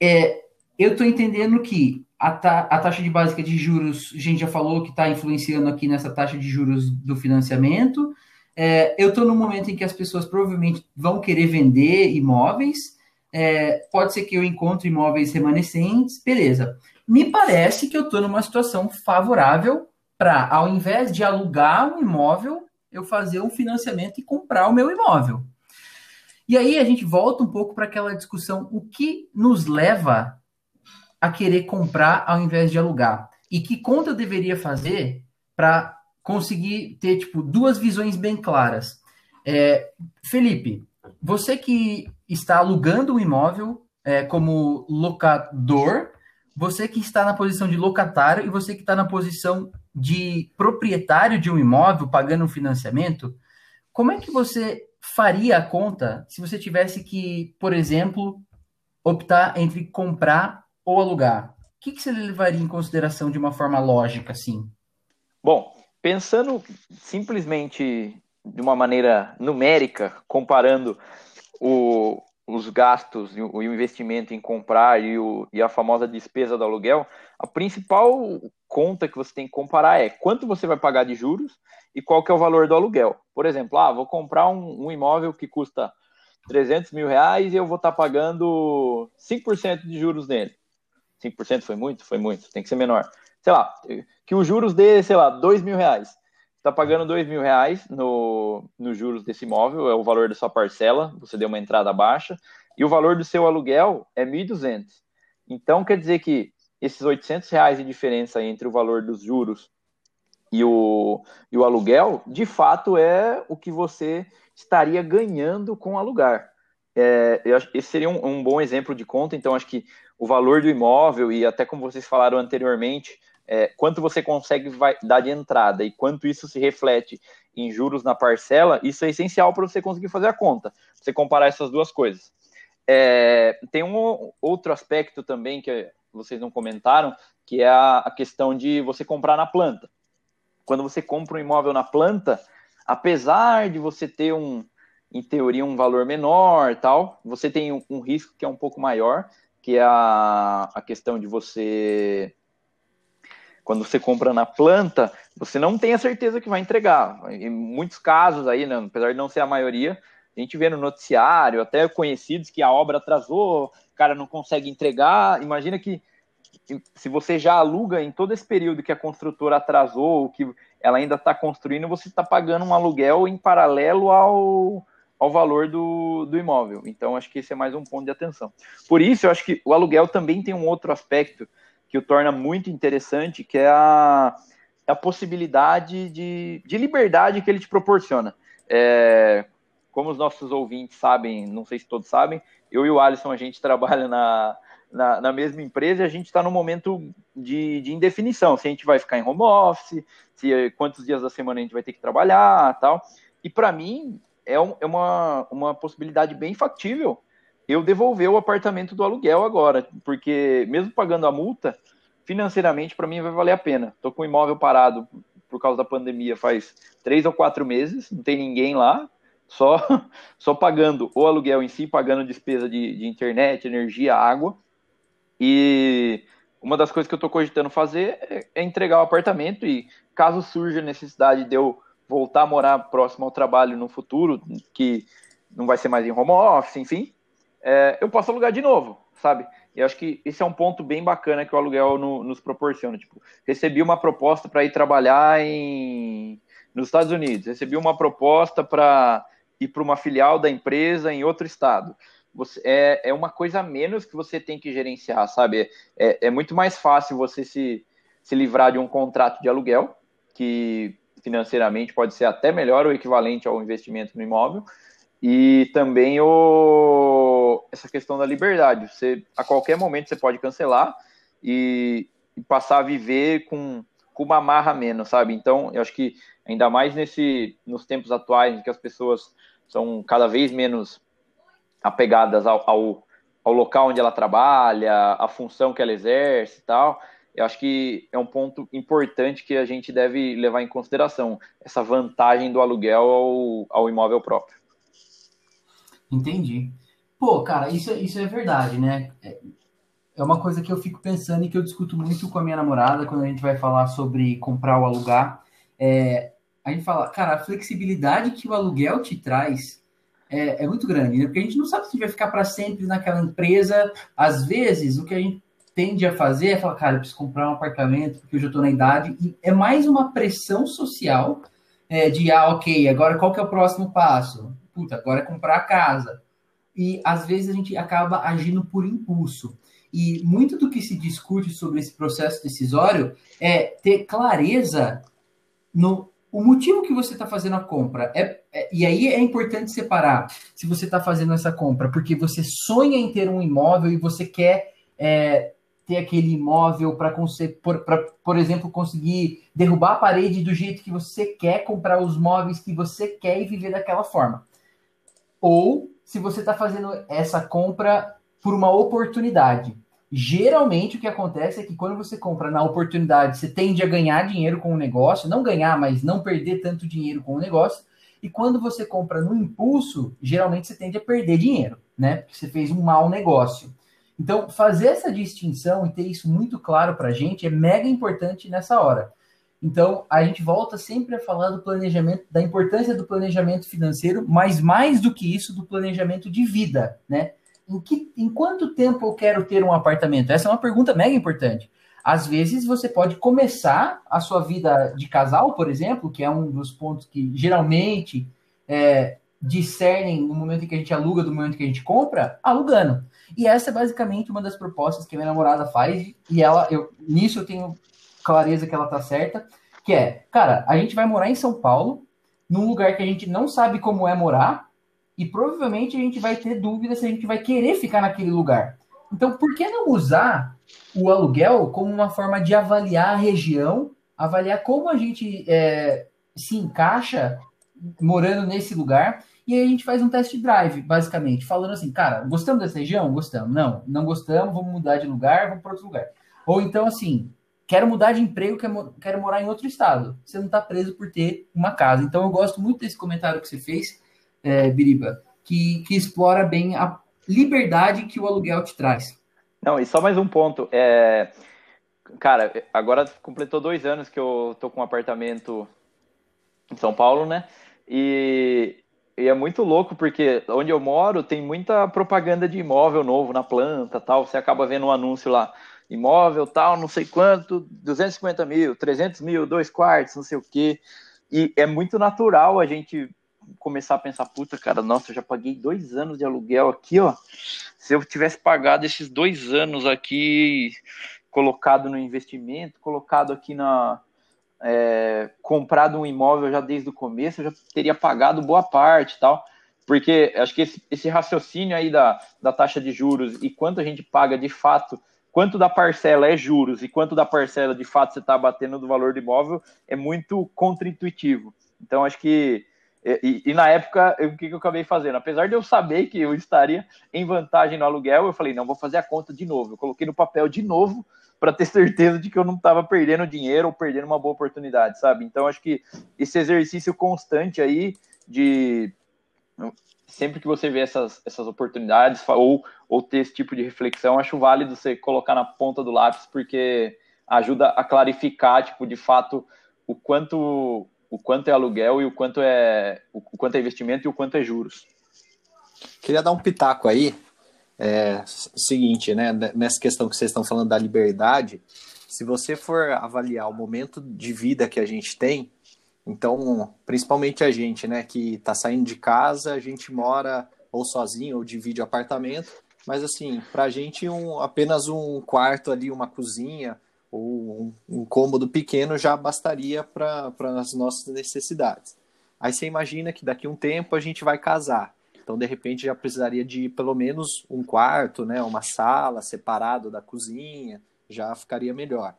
É, eu estou entendendo que a, ta a taxa de básica de juros, a gente já falou que está influenciando aqui nessa taxa de juros do financiamento. É, eu estou no momento em que as pessoas provavelmente vão querer vender imóveis. É, pode ser que eu encontre imóveis remanescentes, beleza. Me parece que eu estou numa situação favorável para, ao invés de alugar um imóvel, eu fazer um financiamento e comprar o meu imóvel. E aí a gente volta um pouco para aquela discussão: o que nos leva a querer comprar ao invés de alugar? E que conta eu deveria fazer para conseguir ter tipo duas visões bem claras? É, Felipe, você que está alugando um imóvel é, como locador, você que está na posição de locatário e você que está na posição de proprietário de um imóvel pagando um financiamento, como é que você faria a conta se você tivesse que, por exemplo, optar entre comprar ou alugar? O que, que você levaria em consideração de uma forma lógica, assim? Bom, pensando simplesmente de uma maneira numérica, comparando o, os gastos e o investimento em comprar e, o, e a famosa despesa do aluguel, a principal conta que você tem que comparar é quanto você vai pagar de juros e qual que é o valor do aluguel. Por exemplo, ah, vou comprar um, um imóvel que custa 300 mil reais e eu vou estar tá pagando 5% de juros nele. 5% foi muito? Foi muito, tem que ser menor. Sei lá, que os juros dê, sei lá, 2 mil reais está pagando dois mil reais no, no juros desse imóvel, é o valor da sua parcela, você deu uma entrada baixa, e o valor do seu aluguel é 1.200. Então, quer dizer que esses 800 reais de diferença entre o valor dos juros e o, e o aluguel, de fato, é o que você estaria ganhando com alugar. É, esse seria um, um bom exemplo de conta, então acho que o valor do imóvel, e até como vocês falaram anteriormente, é, quanto você consegue vai, dar de entrada e quanto isso se reflete em juros na parcela, isso é essencial para você conseguir fazer a conta. Você comparar essas duas coisas. É, tem um outro aspecto também que vocês não comentaram, que é a, a questão de você comprar na planta. Quando você compra um imóvel na planta, apesar de você ter um, em teoria, um valor menor, tal, você tem um, um risco que é um pouco maior, que é a, a questão de você quando você compra na planta, você não tem a certeza que vai entregar. Em muitos casos aí, né, apesar de não ser a maioria, a gente vê no noticiário, até conhecidos que a obra atrasou, o cara não consegue entregar. Imagina que se você já aluga em todo esse período que a construtora atrasou, que ela ainda está construindo, você está pagando um aluguel em paralelo ao, ao valor do, do imóvel. Então, acho que esse é mais um ponto de atenção. Por isso, eu acho que o aluguel também tem um outro aspecto que o torna muito interessante, que é a, a possibilidade de, de liberdade que ele te proporciona. É, como os nossos ouvintes sabem, não sei se todos sabem, eu e o Alisson, a gente trabalha na, na, na mesma empresa e a gente está no momento de, de, indefinição, se a gente vai ficar em home office, se quantos dias da semana a gente vai ter que trabalhar tal. E para mim é, um, é uma, uma possibilidade bem factível eu devolver o apartamento do aluguel agora, porque mesmo pagando a multa, financeiramente para mim vai valer a pena. Estou com o imóvel parado por causa da pandemia faz três ou quatro meses, não tem ninguém lá, só só pagando o aluguel em si, pagando despesa de, de internet, energia, água. E uma das coisas que eu estou cogitando fazer é, é entregar o apartamento e caso surja necessidade de eu voltar a morar próximo ao trabalho no futuro, que não vai ser mais em home office, enfim, é, eu posso alugar de novo, sabe? E acho que esse é um ponto bem bacana que o aluguel no, nos proporciona. Tipo, recebi uma proposta para ir trabalhar em, nos Estados Unidos, recebi uma proposta para ir para uma filial da empresa em outro estado. Você, é, é uma coisa a menos que você tem que gerenciar, sabe? É, é muito mais fácil você se, se livrar de um contrato de aluguel, que financeiramente pode ser até melhor ou equivalente ao investimento no imóvel, e também o, essa questão da liberdade. Você, a qualquer momento você pode cancelar e, e passar a viver com, com uma marra menos, sabe? Então, eu acho que ainda mais nesse, nos tempos atuais, em que as pessoas são cada vez menos apegadas ao, ao, ao local onde ela trabalha, a função que ela exerce e tal, eu acho que é um ponto importante que a gente deve levar em consideração, essa vantagem do aluguel ao, ao imóvel próprio. Entendi. Pô, cara, isso, isso é verdade, né? É, é uma coisa que eu fico pensando e que eu discuto muito com a minha namorada quando a gente vai falar sobre comprar ou alugar. É, a gente fala, cara, a flexibilidade que o aluguel te traz é, é muito grande, né? Porque a gente não sabe se vai ficar para sempre naquela empresa. Às vezes, o que a gente tende a fazer é falar, cara, eu preciso comprar um apartamento porque eu já estou na idade. E é mais uma pressão social é, de, ah, ok, agora qual que é o próximo passo? puta, agora é comprar a casa. E às vezes a gente acaba agindo por impulso. E muito do que se discute sobre esse processo decisório é ter clareza no o motivo que você está fazendo a compra. É, é, e aí é importante separar se você está fazendo essa compra porque você sonha em ter um imóvel e você quer é, ter aquele imóvel para, por, exemplo, conseguir derrubar a parede do jeito que você quer, comprar os móveis que você quer e viver daquela forma ou se você está fazendo essa compra por uma oportunidade. Geralmente o que acontece é que quando você compra na oportunidade, você tende a ganhar dinheiro com o negócio, não ganhar, mas não perder tanto dinheiro com o negócio. E quando você compra no impulso, geralmente você tende a perder dinheiro, né? Porque você fez um mau negócio. Então, fazer essa distinção e ter isso muito claro para a gente é mega importante nessa hora. Então, a gente volta sempre a falar do planejamento, da importância do planejamento financeiro, mas mais do que isso, do planejamento de vida, né? Em, que, em quanto tempo eu quero ter um apartamento? Essa é uma pergunta mega importante. Às vezes você pode começar a sua vida de casal, por exemplo, que é um dos pontos que geralmente é, discernem no momento em que a gente aluga do momento que a gente compra, alugando. E essa é basicamente uma das propostas que minha namorada faz, e ela, eu, nisso eu tenho clareza que ela tá certa, que é, cara, a gente vai morar em São Paulo, num lugar que a gente não sabe como é morar, e provavelmente a gente vai ter dúvida se a gente vai querer ficar naquele lugar. Então, por que não usar o aluguel como uma forma de avaliar a região, avaliar como a gente é, se encaixa morando nesse lugar, e aí a gente faz um test drive, basicamente, falando assim, cara, gostamos dessa região? Gostamos. Não, não gostamos, vamos mudar de lugar, vamos para outro lugar. Ou então, assim, quero mudar de emprego, quero, morar em outro estado. Você não está preso por ter uma casa. Então eu gosto muito desse comentário que você fez, é, Biriba, que, que explora bem a liberdade que o aluguel te traz. Não, e só mais um ponto. É... Cara, agora completou dois anos que eu tô com um apartamento em São Paulo, né? E, e, é muito louco porque onde eu moro tem muita propaganda de imóvel novo na planta, tal. Você acaba vendo um anúncio lá imóvel tal, não sei quanto, 250 mil, 300 mil, dois quartos, não sei o quê. E é muito natural a gente começar a pensar, puta, cara, nossa, eu já paguei dois anos de aluguel aqui, ó. Se eu tivesse pagado esses dois anos aqui, colocado no investimento, colocado aqui na. É, comprado um imóvel já desde o começo, eu já teria pagado boa parte tal. Porque acho que esse, esse raciocínio aí da, da taxa de juros e quanto a gente paga de fato quanto da parcela é juros e quanto da parcela de fato você está batendo do valor do imóvel é muito contraintuitivo. Então, acho que. E, e na época, eu, o que, que eu acabei fazendo? Apesar de eu saber que eu estaria em vantagem no aluguel, eu falei: não, vou fazer a conta de novo. Eu coloquei no papel de novo para ter certeza de que eu não estava perdendo dinheiro ou perdendo uma boa oportunidade, sabe? Então, acho que esse exercício constante aí de sempre que você vê essas, essas oportunidades ou, ou ter esse tipo de reflexão, acho válido você colocar na ponta do lápis, porque ajuda a clarificar, tipo, de fato, o quanto o quanto é aluguel e o quanto é o quanto é investimento e o quanto é juros. Queria dar um pitaco aí, é, seguinte, né, nessa questão que vocês estão falando da liberdade, se você for avaliar o momento de vida que a gente tem, então, principalmente a gente, né, que está saindo de casa, a gente mora ou sozinho ou divide apartamento, mas assim, para a gente um, apenas um quarto ali, uma cozinha ou um, um cômodo pequeno já bastaria para as nossas necessidades. Aí você imagina que daqui a um tempo a gente vai casar. Então, de repente, já precisaria de pelo menos um quarto, né, uma sala separado da cozinha, já ficaria melhor.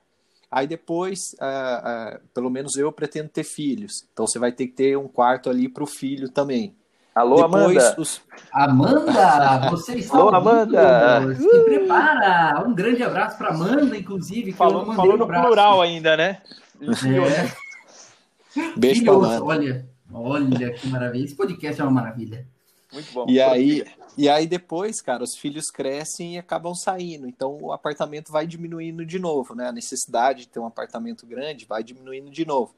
Aí depois, uh, uh, pelo menos eu pretendo ter filhos. Então você vai ter que ter um quarto ali para o filho também. Alô, depois, Amanda. Os... Amanda, você está Alô, Amanda. Se prepara. Um grande abraço para Amanda, inclusive. falou, falou no plural ainda, né? É. Beijo para Amanda. Olha, olha que maravilha. Esse podcast é uma maravilha. Muito bom. E aí, e aí depois, cara, os filhos crescem e acabam saindo. Então o apartamento vai diminuindo de novo, né? A necessidade de ter um apartamento grande vai diminuindo de novo.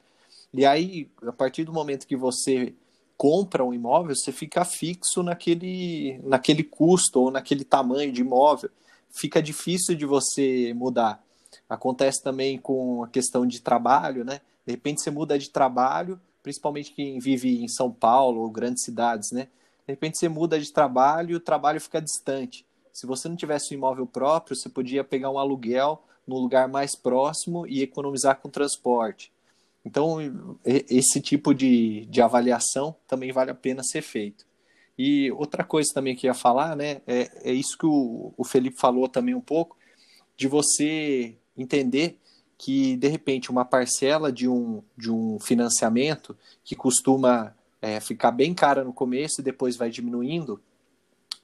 E aí, a partir do momento que você compra um imóvel, você fica fixo naquele, naquele custo ou naquele tamanho de imóvel. Fica difícil de você mudar. Acontece também com a questão de trabalho, né? De repente você muda de trabalho, principalmente quem vive em São Paulo ou grandes cidades, né? De repente você muda de trabalho e o trabalho fica distante. Se você não tivesse um imóvel próprio, você podia pegar um aluguel no lugar mais próximo e economizar com transporte. Então, esse tipo de, de avaliação também vale a pena ser feito. E outra coisa também que eu ia falar, né, é, é isso que o, o Felipe falou também um pouco, de você entender que, de repente, uma parcela de um, de um financiamento que costuma é, ficar bem cara no começo e depois vai diminuindo,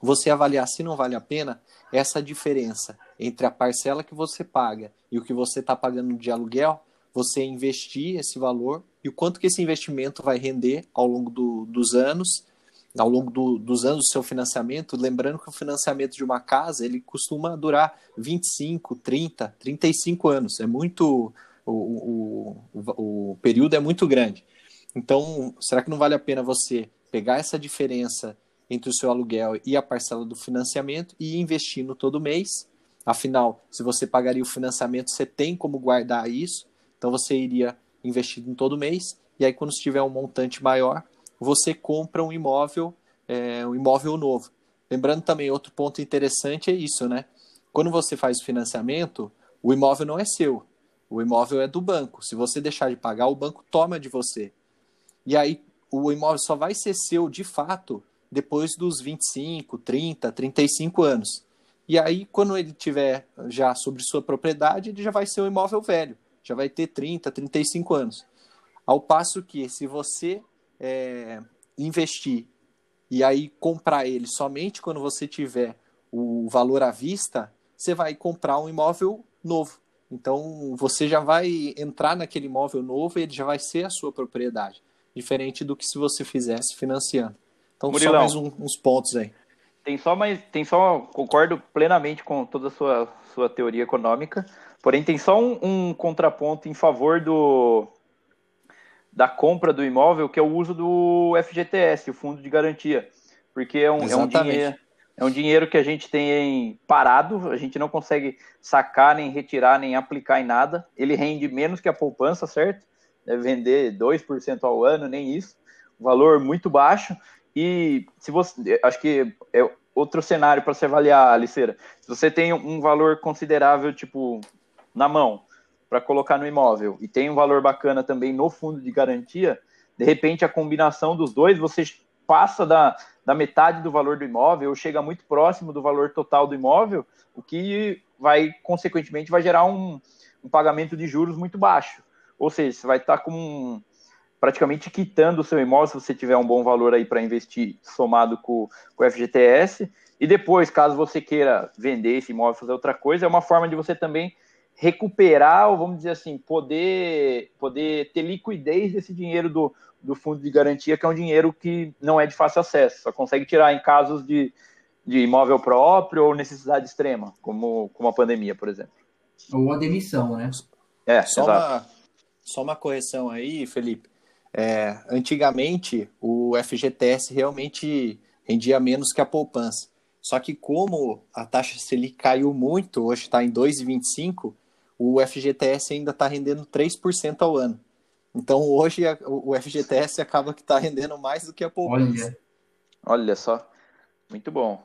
você avaliar se não vale a pena essa diferença entre a parcela que você paga e o que você está pagando de aluguel, você investir esse valor e o quanto que esse investimento vai render ao longo do, dos anos, ao longo do, dos anos do seu financiamento, lembrando que o financiamento de uma casa, ele costuma durar 25, 30, 35 anos, é muito, o, o, o, o período é muito grande. Então, será que não vale a pena você pegar essa diferença entre o seu aluguel e a parcela do financiamento e ir investindo todo mês? Afinal, se você pagaria o financiamento, você tem como guardar isso, então você iria investindo todo mês, e aí quando tiver um montante maior, você compra um imóvel, é, um imóvel novo. Lembrando também, outro ponto interessante é isso, né? Quando você faz o financiamento, o imóvel não é seu, o imóvel é do banco. Se você deixar de pagar, o banco toma de você. E aí o imóvel só vai ser seu de fato depois dos 25, 30, 35 anos. E aí, quando ele tiver já sobre sua propriedade, ele já vai ser um imóvel velho, já vai ter 30, 35 anos. Ao passo que, se você é, investir e aí comprar ele somente quando você tiver o valor à vista, você vai comprar um imóvel novo. Então, você já vai entrar naquele imóvel novo e ele já vai ser a sua propriedade diferente do que se você fizesse financiando. Então, Murilão, só mais um, uns pontos aí. Tem só mais, tem só, concordo plenamente com toda a sua, sua teoria econômica, porém tem só um, um contraponto em favor do da compra do imóvel, que é o uso do FGTS, o Fundo de Garantia, porque é um, é um dinheiro é um dinheiro que a gente tem parado, a gente não consegue sacar, nem retirar, nem aplicar em nada. Ele rende menos que a poupança, certo? Deve vender 2% ao ano, nem isso, valor muito baixo. E se você, acho que é outro cenário para se avaliar, Aliceira. Se você tem um valor considerável, tipo, na mão, para colocar no imóvel, e tem um valor bacana também no fundo de garantia, de repente a combinação dos dois, você passa da, da metade do valor do imóvel, ou chega muito próximo do valor total do imóvel, o que vai, consequentemente, vai gerar um, um pagamento de juros muito baixo. Ou seja, você vai estar com praticamente quitando o seu imóvel se você tiver um bom valor aí para investir somado com, com o FGTS. E depois, caso você queira vender esse imóvel, fazer outra coisa, é uma forma de você também recuperar, ou vamos dizer assim, poder, poder ter liquidez desse dinheiro do, do fundo de garantia, que é um dinheiro que não é de fácil acesso, só consegue tirar em casos de, de imóvel próprio ou necessidade extrema, como, como a pandemia, por exemplo. Ou a demissão, né? É, só exato. uma só uma correção aí, Felipe. É, antigamente, o FGTS realmente rendia menos que a poupança. Só que como a taxa Selic caiu muito, hoje está em 2,25, o FGTS ainda está rendendo 3% ao ano. Então hoje o FGTS acaba que está rendendo mais do que a poupança. Olha. Olha só, muito bom.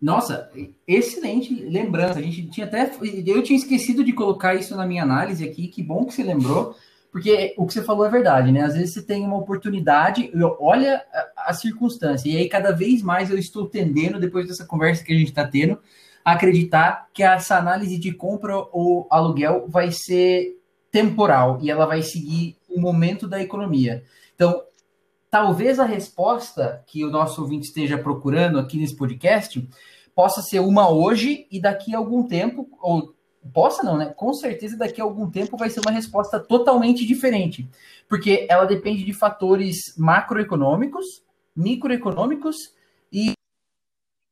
Nossa, excelente lembrança. A gente tinha até. Eu tinha esquecido de colocar isso na minha análise aqui. Que bom que você lembrou. Porque o que você falou é verdade, né? Às vezes você tem uma oportunidade, olha a, a circunstância, e aí cada vez mais eu estou tendendo, depois dessa conversa que a gente está tendo, a acreditar que essa análise de compra ou aluguel vai ser temporal e ela vai seguir o momento da economia. Então, talvez a resposta que o nosso ouvinte esteja procurando aqui nesse podcast possa ser uma hoje e daqui a algum tempo, ou Possa não, né? Com certeza daqui a algum tempo vai ser uma resposta totalmente diferente, porque ela depende de fatores macroeconômicos, microeconômicos e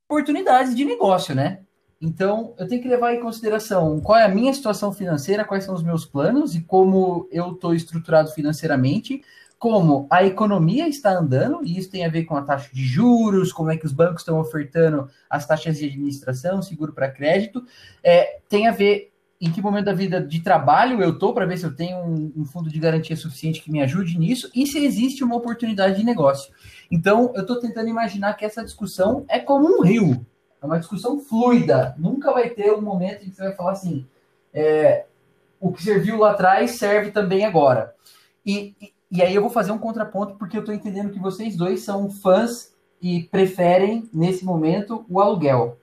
oportunidades de negócio, né? Então, eu tenho que levar em consideração qual é a minha situação financeira, quais são os meus planos e como eu estou estruturado financeiramente, como a economia está andando, e isso tem a ver com a taxa de juros, como é que os bancos estão ofertando as taxas de administração, seguro para crédito, é, tem a ver em que momento da vida de trabalho eu estou, para ver se eu tenho um, um, fundo de garantia suficiente que me ajude nisso, e se existe uma oportunidade de negócio. Então, eu estou tentando imaginar que essa discussão é como um rio, é uma discussão fluida, nunca vai ter um momento em que você vai falar assim, é, o que serviu lá atrás serve também agora. E, e aí eu vou fazer um contraponto, porque eu estou entendendo que vocês dois são fãs e preferem, nesse momento, o aluguel.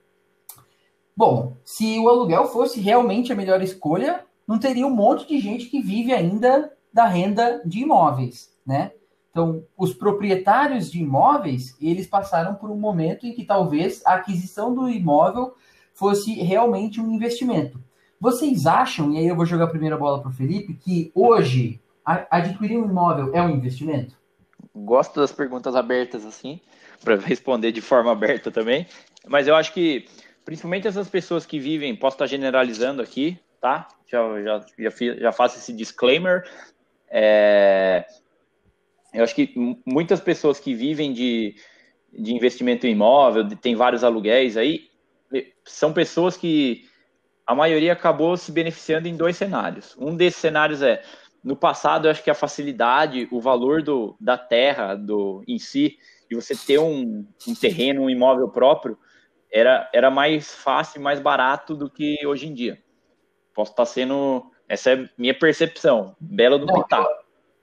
Bom, se o aluguel fosse realmente a melhor escolha, não teria um monte de gente que vive ainda da renda de imóveis, né? Então, os proprietários de imóveis, eles passaram por um momento em que talvez a aquisição do imóvel fosse realmente um investimento. Vocês acham, e aí eu vou jogar a primeira bola para o Felipe, que hoje adquirir um imóvel é um investimento? Gosto das perguntas abertas assim, para responder de forma aberta também. Mas eu acho que, principalmente essas pessoas que vivem, posso estar generalizando aqui, tá? Já, já, já, já faço esse disclaimer. É, eu acho que muitas pessoas que vivem de, de investimento em imóvel, tem vários aluguéis aí, são pessoas que a maioria acabou se beneficiando em dois cenários. Um desses cenários é, no passado, eu acho que a facilidade, o valor do, da terra do, em si, de você ter um, um terreno, um imóvel próprio, era, era mais fácil e mais barato do que hoje em dia. Posso estar sendo. Essa é minha percepção. Bela do Pitaco.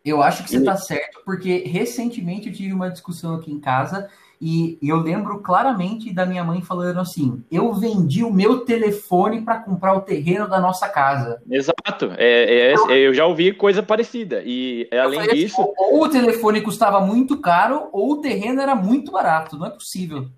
Eu acho que você está certo, porque recentemente eu tive uma discussão aqui em casa e eu lembro claramente da minha mãe falando assim: eu vendi o meu telefone para comprar o terreno da nossa casa. Exato, é, é, é eu já ouvi coisa parecida. E além assim, disso. Assim, ou o telefone custava muito caro, ou o terreno era muito barato, não é possível.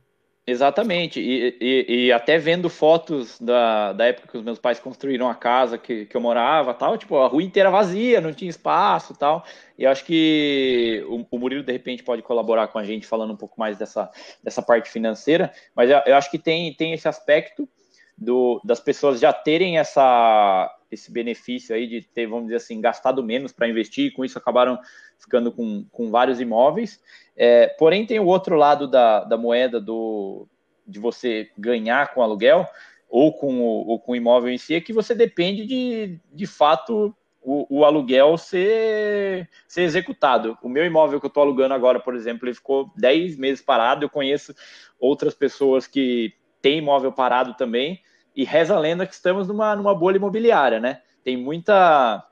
Exatamente, e, e, e, até vendo fotos da, da época que os meus pais construíram a casa que, que eu morava tal, tipo, a rua inteira vazia, não tinha espaço tal, e eu acho que o, o, Murilo de repente pode colaborar com a gente falando um pouco mais dessa, dessa parte financeira, mas eu, eu acho que tem, tem esse aspecto do, das pessoas já terem essa, esse benefício aí de ter, vamos dizer assim, gastado menos para investir, com isso acabaram ficando com, com vários imóveis. É, porém, tem o outro lado da, da moeda do, de você ganhar com aluguel ou com o, ou com o imóvel em si, é que você depende de, de fato, o, o, aluguel ser, ser executado. O meu imóvel que eu estou alugando agora, por exemplo, ele ficou 10 meses parado. Eu conheço outras pessoas que têm imóvel parado também, e reza a lenda que estamos numa, numa bolha imobiliária, né? Tem muita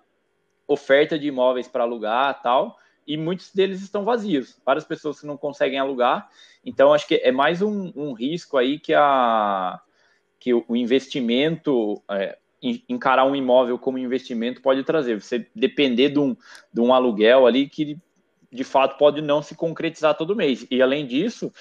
oferta de imóveis para alugar tal, e muitos deles estão vazios. Várias pessoas que não conseguem alugar. Então, acho que é mais um, um risco aí que, a, que o investimento, é, encarar um imóvel como investimento pode trazer. Você depender de um, de um aluguel ali que, de fato, pode não se concretizar todo mês. E, além disso,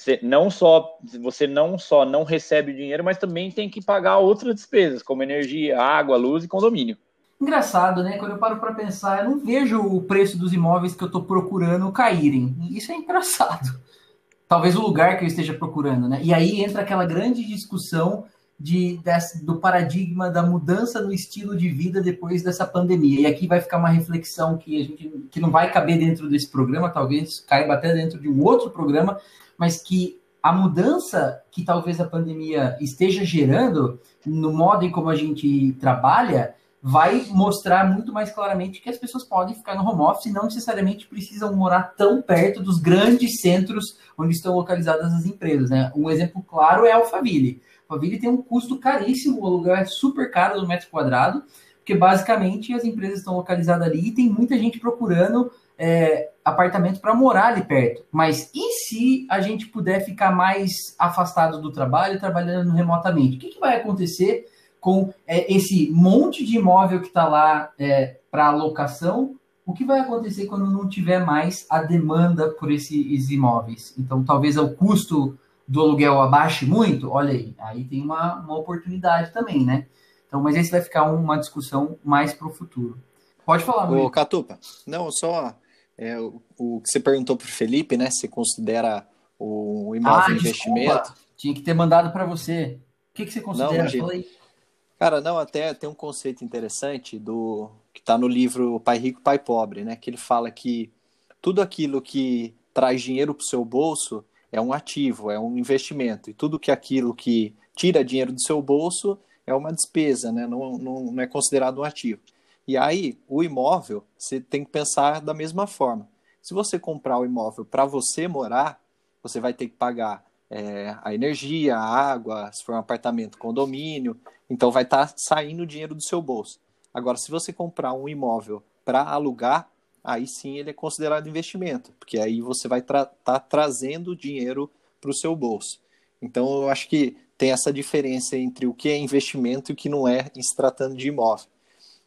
você não só você não só não recebe dinheiro, mas também tem que pagar outras despesas, como energia, água, luz e condomínio. Engraçado, né? Quando eu paro para pensar, eu não vejo o preço dos imóveis que eu estou procurando caírem. Isso é engraçado. Talvez o lugar que eu esteja procurando, né? E aí entra aquela grande discussão de, desse, do paradigma da mudança no estilo de vida depois dessa pandemia. E aqui vai ficar uma reflexão que a gente que não vai caber dentro desse programa, talvez caiba até dentro de um outro programa, mas que a mudança que talvez a pandemia esteja gerando no modo em como a gente trabalha vai mostrar muito mais claramente que as pessoas podem ficar no home office e não necessariamente precisam morar tão perto dos grandes centros onde estão localizadas as empresas. Né? Um exemplo claro é a Alphaville. Alphaville tem um custo caríssimo, o aluguel é super caro no metro quadrado, porque basicamente as empresas estão localizadas ali e tem muita gente procurando é, apartamento para morar ali perto. Mas e se a gente puder ficar mais afastado do trabalho, trabalhando remotamente? O que, que vai acontecer com é, esse monte de imóvel que está lá é, para alocação, o que vai acontecer quando não tiver mais a demanda por esses imóveis? Então, talvez o custo do aluguel abaixe muito, olha aí, aí tem uma, uma oportunidade também, né? Então, mas esse vai ficar uma discussão mais para o futuro. Pode falar, Ô, Catupa, não, só é, o, o, que você perguntou para o Felipe, né? Se considera o imóvel ah, investimento. Desculpa. Tinha que ter mandado para você. O que, que você considera? Não. Cara, não, até tem um conceito interessante do que está no livro Pai Rico, Pai Pobre, né? Que ele fala que tudo aquilo que traz dinheiro para o seu bolso é um ativo, é um investimento. E tudo que aquilo que tira dinheiro do seu bolso é uma despesa, né? Não, não, não é considerado um ativo. E aí, o imóvel, você tem que pensar da mesma forma. Se você comprar o imóvel para você morar, você vai ter que pagar é, a energia, a água, se for um apartamento, condomínio, então vai estar tá saindo dinheiro do seu bolso. Agora, se você comprar um imóvel para alugar, aí sim ele é considerado investimento, porque aí você vai estar tra tá trazendo dinheiro para o seu bolso. Então, eu acho que tem essa diferença entre o que é investimento e o que não é em se tratando de imóvel.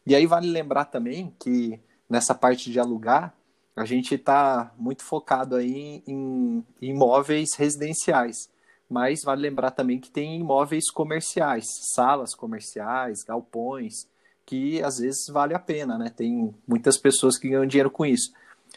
E aí vale lembrar também que nessa parte de alugar, a gente está muito focado aí em, em imóveis residenciais, mas vale lembrar também que tem imóveis comerciais, salas comerciais, galpões, que às vezes vale a pena, né? Tem muitas pessoas que ganham dinheiro com isso.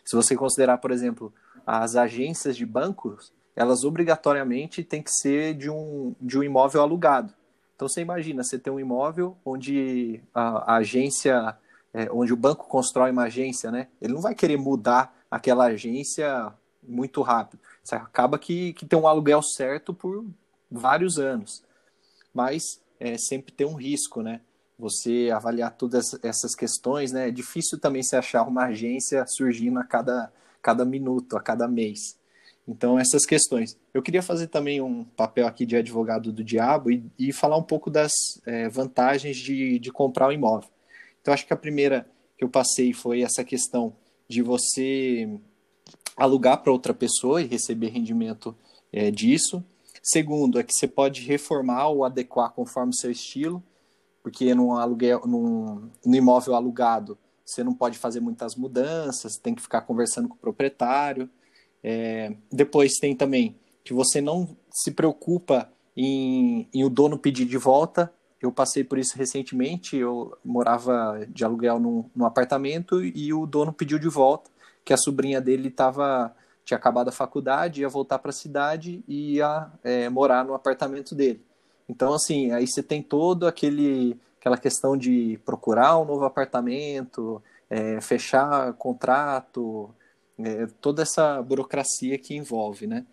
Se você considerar, por exemplo, as agências de bancos, elas obrigatoriamente têm que ser de um, de um imóvel alugado. Então você imagina, você tem um imóvel onde a, a agência, é, onde o banco constrói uma agência, né? Ele não vai querer mudar aquela agência muito rápido. Você acaba que, que tem um aluguel certo por vários anos. Mas é, sempre tem um risco, né? Você avaliar todas essas questões, né? É difícil também se achar uma agência surgindo a cada, cada minuto, a cada mês. Então, essas questões. Eu queria fazer também um papel aqui de advogado do diabo e, e falar um pouco das é, vantagens de, de comprar o um imóvel. Então, acho que a primeira que eu passei foi essa questão de você alugar para outra pessoa e receber rendimento é, disso. Segundo, é que você pode reformar ou adequar conforme o seu estilo, porque num, aluguel, num, num imóvel alugado você não pode fazer muitas mudanças, tem que ficar conversando com o proprietário. É, depois tem também que você não se preocupa em, em, o dono pedir de volta. Eu passei por isso recentemente. Eu morava de aluguel num, num apartamento e o dono pediu de volta que a sobrinha dele tava, tinha acabado a faculdade, ia voltar para a cidade e ia é, morar no apartamento dele. Então, assim, aí você tem todo aquele aquela questão de procurar um novo apartamento, é, fechar contrato, é, toda essa burocracia que envolve, né?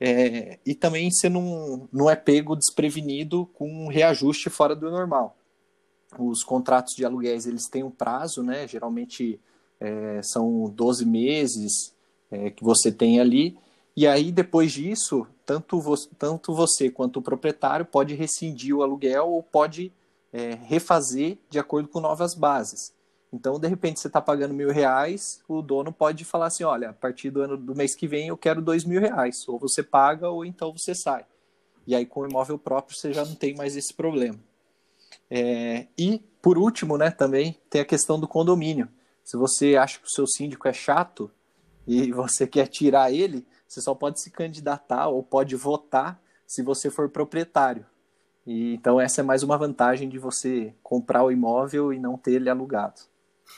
É, e também você não, não é pego desprevenido com um reajuste fora do normal. Os contratos de aluguéis eles têm um prazo, né? Geralmente é, são 12 meses é, que você tem ali, e aí depois disso, tanto, vo tanto você quanto o proprietário pode rescindir o aluguel ou pode é, refazer de acordo com novas bases. Então, de repente, você está pagando mil reais, o dono pode falar assim, olha, a partir do ano do mês que vem eu quero dois mil reais. Ou você paga ou então você sai. E aí, com o imóvel próprio, você já não tem mais esse problema. É, e, por último, né, também tem a questão do condomínio. Se você acha que o seu síndico é chato e você quer tirar ele, você só pode se candidatar ou pode votar se você for proprietário. E, então essa é mais uma vantagem de você comprar o imóvel e não ter ele alugado.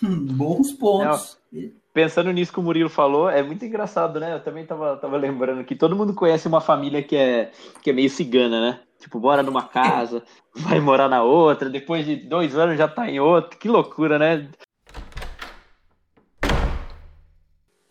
Bons pontos. É, pensando nisso que o Murilo falou, é muito engraçado, né? Eu também tava, tava lembrando que todo mundo conhece uma família que é, que é meio cigana, né? Tipo, mora numa casa, vai morar na outra, depois de dois anos já tá em outra. Que loucura, né?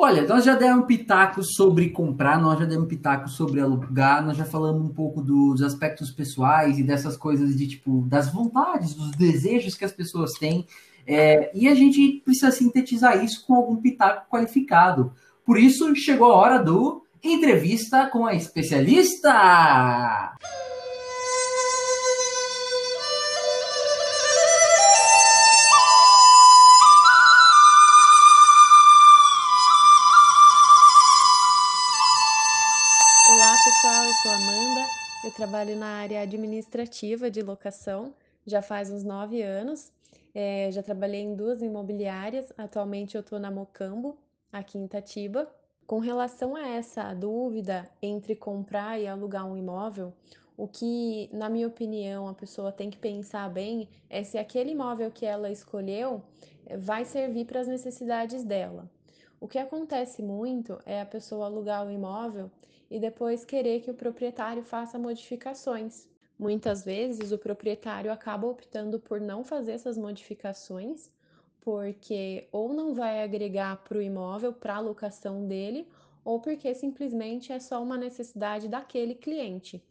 Olha, nós já demos pitaco sobre comprar, nós já demos pitaco sobre alugar, nós já falamos um pouco dos aspectos pessoais e dessas coisas de tipo das vontades, dos desejos que as pessoas têm. É, e a gente precisa sintetizar isso com algum pitaco qualificado. Por isso chegou a hora do entrevista com a especialista. Sou Amanda, eu trabalho na área administrativa de locação já faz uns nove anos. É, já trabalhei em duas imobiliárias, atualmente eu estou na Mocambo, aqui em Itatiba. Com relação a essa dúvida entre comprar e alugar um imóvel, o que, na minha opinião, a pessoa tem que pensar bem é se aquele imóvel que ela escolheu eh, vai servir para as necessidades dela. O que acontece muito é a pessoa alugar o imóvel e depois querer que o proprietário faça modificações. Muitas vezes o proprietário acaba optando por não fazer essas modificações, porque ou não vai agregar para o imóvel, para a locação dele, ou porque simplesmente é só uma necessidade daquele cliente.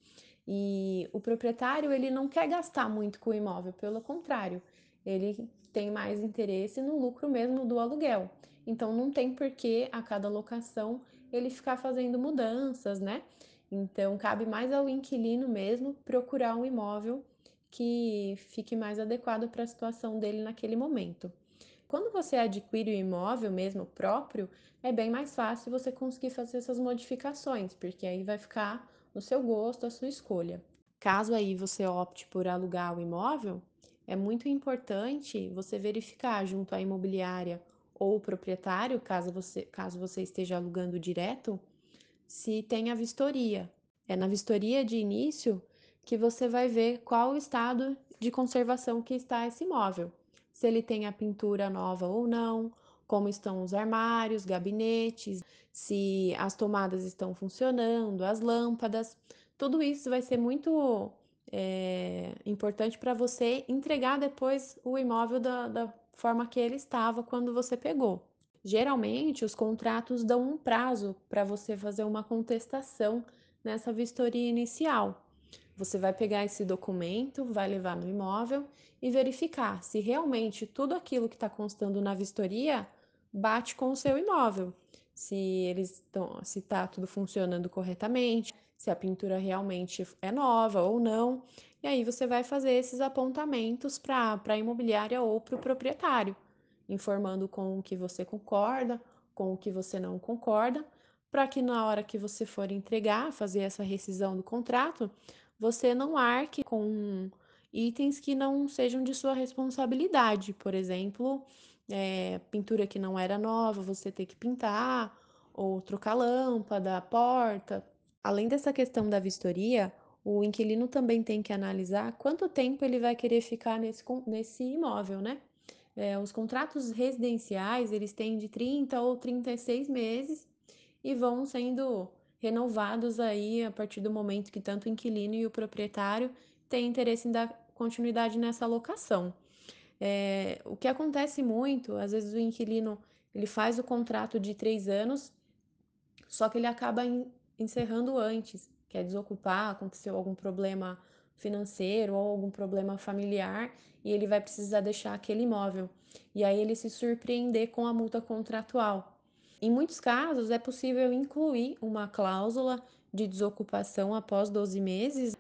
E o proprietário ele não quer gastar muito com o imóvel, pelo contrário, ele tem mais interesse no lucro mesmo do aluguel. Então não tem por que a cada locação ele ficar fazendo mudanças, né? Então, cabe mais ao inquilino mesmo procurar um imóvel que fique mais adequado para a situação dele naquele momento. Quando você adquire o imóvel mesmo próprio, é bem mais fácil você conseguir fazer essas modificações, porque aí vai ficar no seu gosto, a sua escolha. Caso aí você opte por alugar o imóvel, é muito importante você verificar junto à imobiliária ou o proprietário, caso você, caso você esteja alugando direto, se tem a vistoria. É na vistoria de início que você vai ver qual o estado de conservação que está esse imóvel. se ele tem a pintura nova ou não, como estão os armários, gabinetes, se as tomadas estão funcionando, as lâmpadas. Tudo isso vai ser muito é, importante para você entregar depois o imóvel da, da forma que ele estava quando você pegou. Geralmente, os contratos dão um prazo para você fazer uma contestação nessa vistoria inicial. Você vai pegar esse documento, vai levar no imóvel e verificar se realmente tudo aquilo que está constando na vistoria bate com o seu imóvel. Se eles estão, se está tudo funcionando corretamente, se a pintura realmente é nova ou não. E aí você vai fazer esses apontamentos para a imobiliária ou para o proprietário, informando com o que você concorda, com o que você não concorda, para que na hora que você for entregar, fazer essa rescisão do contrato, você não arque com itens que não sejam de sua responsabilidade. Por exemplo, é, pintura que não era nova, você ter que pintar, ou trocar lâmpada, porta. Além dessa questão da vistoria, o inquilino também tem que analisar quanto tempo ele vai querer ficar nesse, nesse imóvel, né? É, os contratos residenciais, eles têm de 30 ou 36 meses e vão sendo renovados aí a partir do momento que tanto o inquilino e o proprietário têm interesse em dar continuidade nessa locação. É, o que acontece muito, às vezes o inquilino ele faz o contrato de três anos, só que ele acaba encerrando antes, quer desocupar, aconteceu algum problema financeiro ou algum problema familiar e ele vai precisar deixar aquele imóvel. E aí ele se surpreender com a multa contratual. Em muitos casos, é possível incluir uma cláusula de desocupação após 12 meses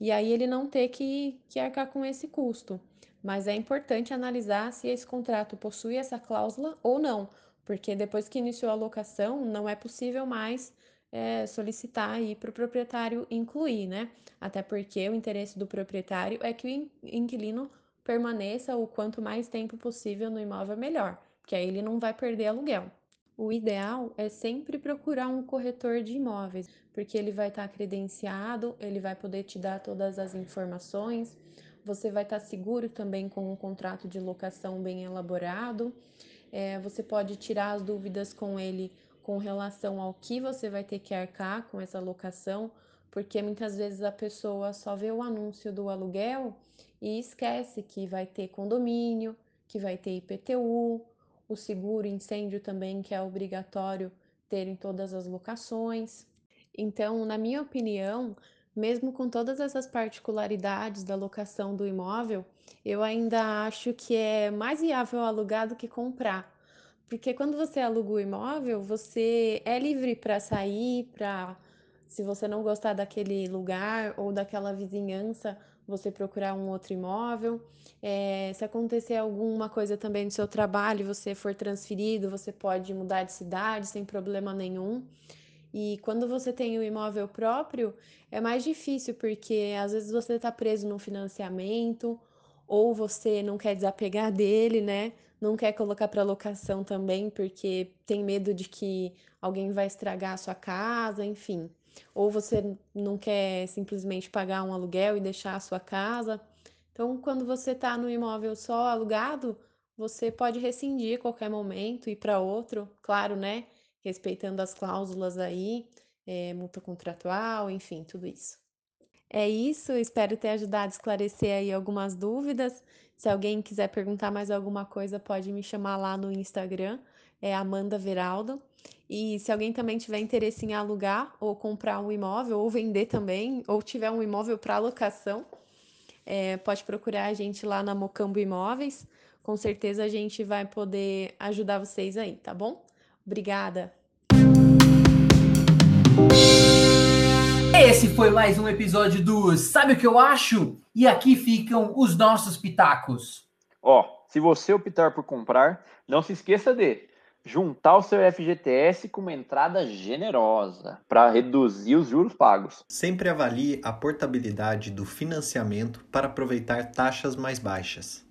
e aí ele não ter que, que arcar com esse custo. Mas é importante analisar se esse contrato possui essa cláusula ou não, porque depois que iniciou a locação, não é possível mais é, solicitar aí para o proprietário incluir, né? Até porque o interesse do proprietário é que o inquilino permaneça o quanto mais tempo possível no imóvel melhor, porque aí ele não vai perder aluguel. O ideal é sempre procurar um corretor de imóveis, porque ele vai estar credenciado, ele vai poder te dar todas as informações, você vai estar seguro também com um contrato de locação bem elaborado. É, você pode tirar as dúvidas com ele com relação ao que você vai ter que arcar com essa locação, porque muitas vezes a pessoa só vê o anúncio do aluguel e esquece que vai ter condomínio, que vai ter IPTU, o seguro incêndio também, que é obrigatório ter em todas as locações. Então, na minha opinião, mesmo com todas essas particularidades da locação do imóvel, eu ainda acho que é mais viável alugar do que comprar. Porque quando você aluga o imóvel, você é livre para sair, para se você não gostar daquele lugar ou daquela vizinhança, você procurar um outro imóvel. É, se acontecer alguma coisa também no seu trabalho, você for transferido, você pode mudar de cidade sem problema nenhum. E quando você tem o imóvel próprio, é mais difícil, porque às vezes você está preso no financiamento, ou você não quer desapegar dele, né? Não quer colocar para locação também, porque tem medo de que alguém vai estragar a sua casa, enfim. Ou você não quer simplesmente pagar um aluguel e deixar a sua casa. Então, quando você está no imóvel só alugado, você pode rescindir a qualquer momento e para outro, claro, né? Respeitando as cláusulas aí, é, multa contratual, enfim, tudo isso. É isso, espero ter ajudado a esclarecer aí algumas dúvidas. Se alguém quiser perguntar mais alguma coisa, pode me chamar lá no Instagram, é Amanda Veraldo. E se alguém também tiver interesse em alugar ou comprar um imóvel, ou vender também, ou tiver um imóvel para locação, é, pode procurar a gente lá na Mocambo Imóveis. Com certeza a gente vai poder ajudar vocês aí, tá bom? Obrigada! Esse foi mais um episódio do Sabe o que eu acho? E aqui ficam os nossos pitacos. Ó, se você optar por comprar, não se esqueça de juntar o seu FGTS com uma entrada generosa para reduzir os juros pagos. Sempre avalie a portabilidade do financiamento para aproveitar taxas mais baixas.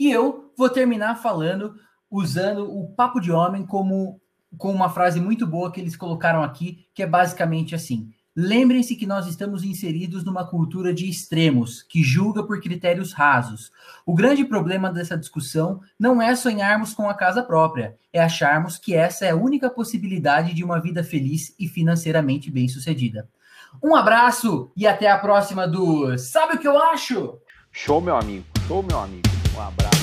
E eu vou terminar falando usando o papo de homem como com uma frase muito boa que eles colocaram aqui, que é basicamente assim: Lembrem-se que nós estamos inseridos numa cultura de extremos, que julga por critérios rasos. O grande problema dessa discussão não é sonharmos com a casa própria, é acharmos que essa é a única possibilidade de uma vida feliz e financeiramente bem-sucedida. Um abraço e até a próxima do Sabe o que eu acho? Show, meu amigo. Show, meu amigo. Um abraço.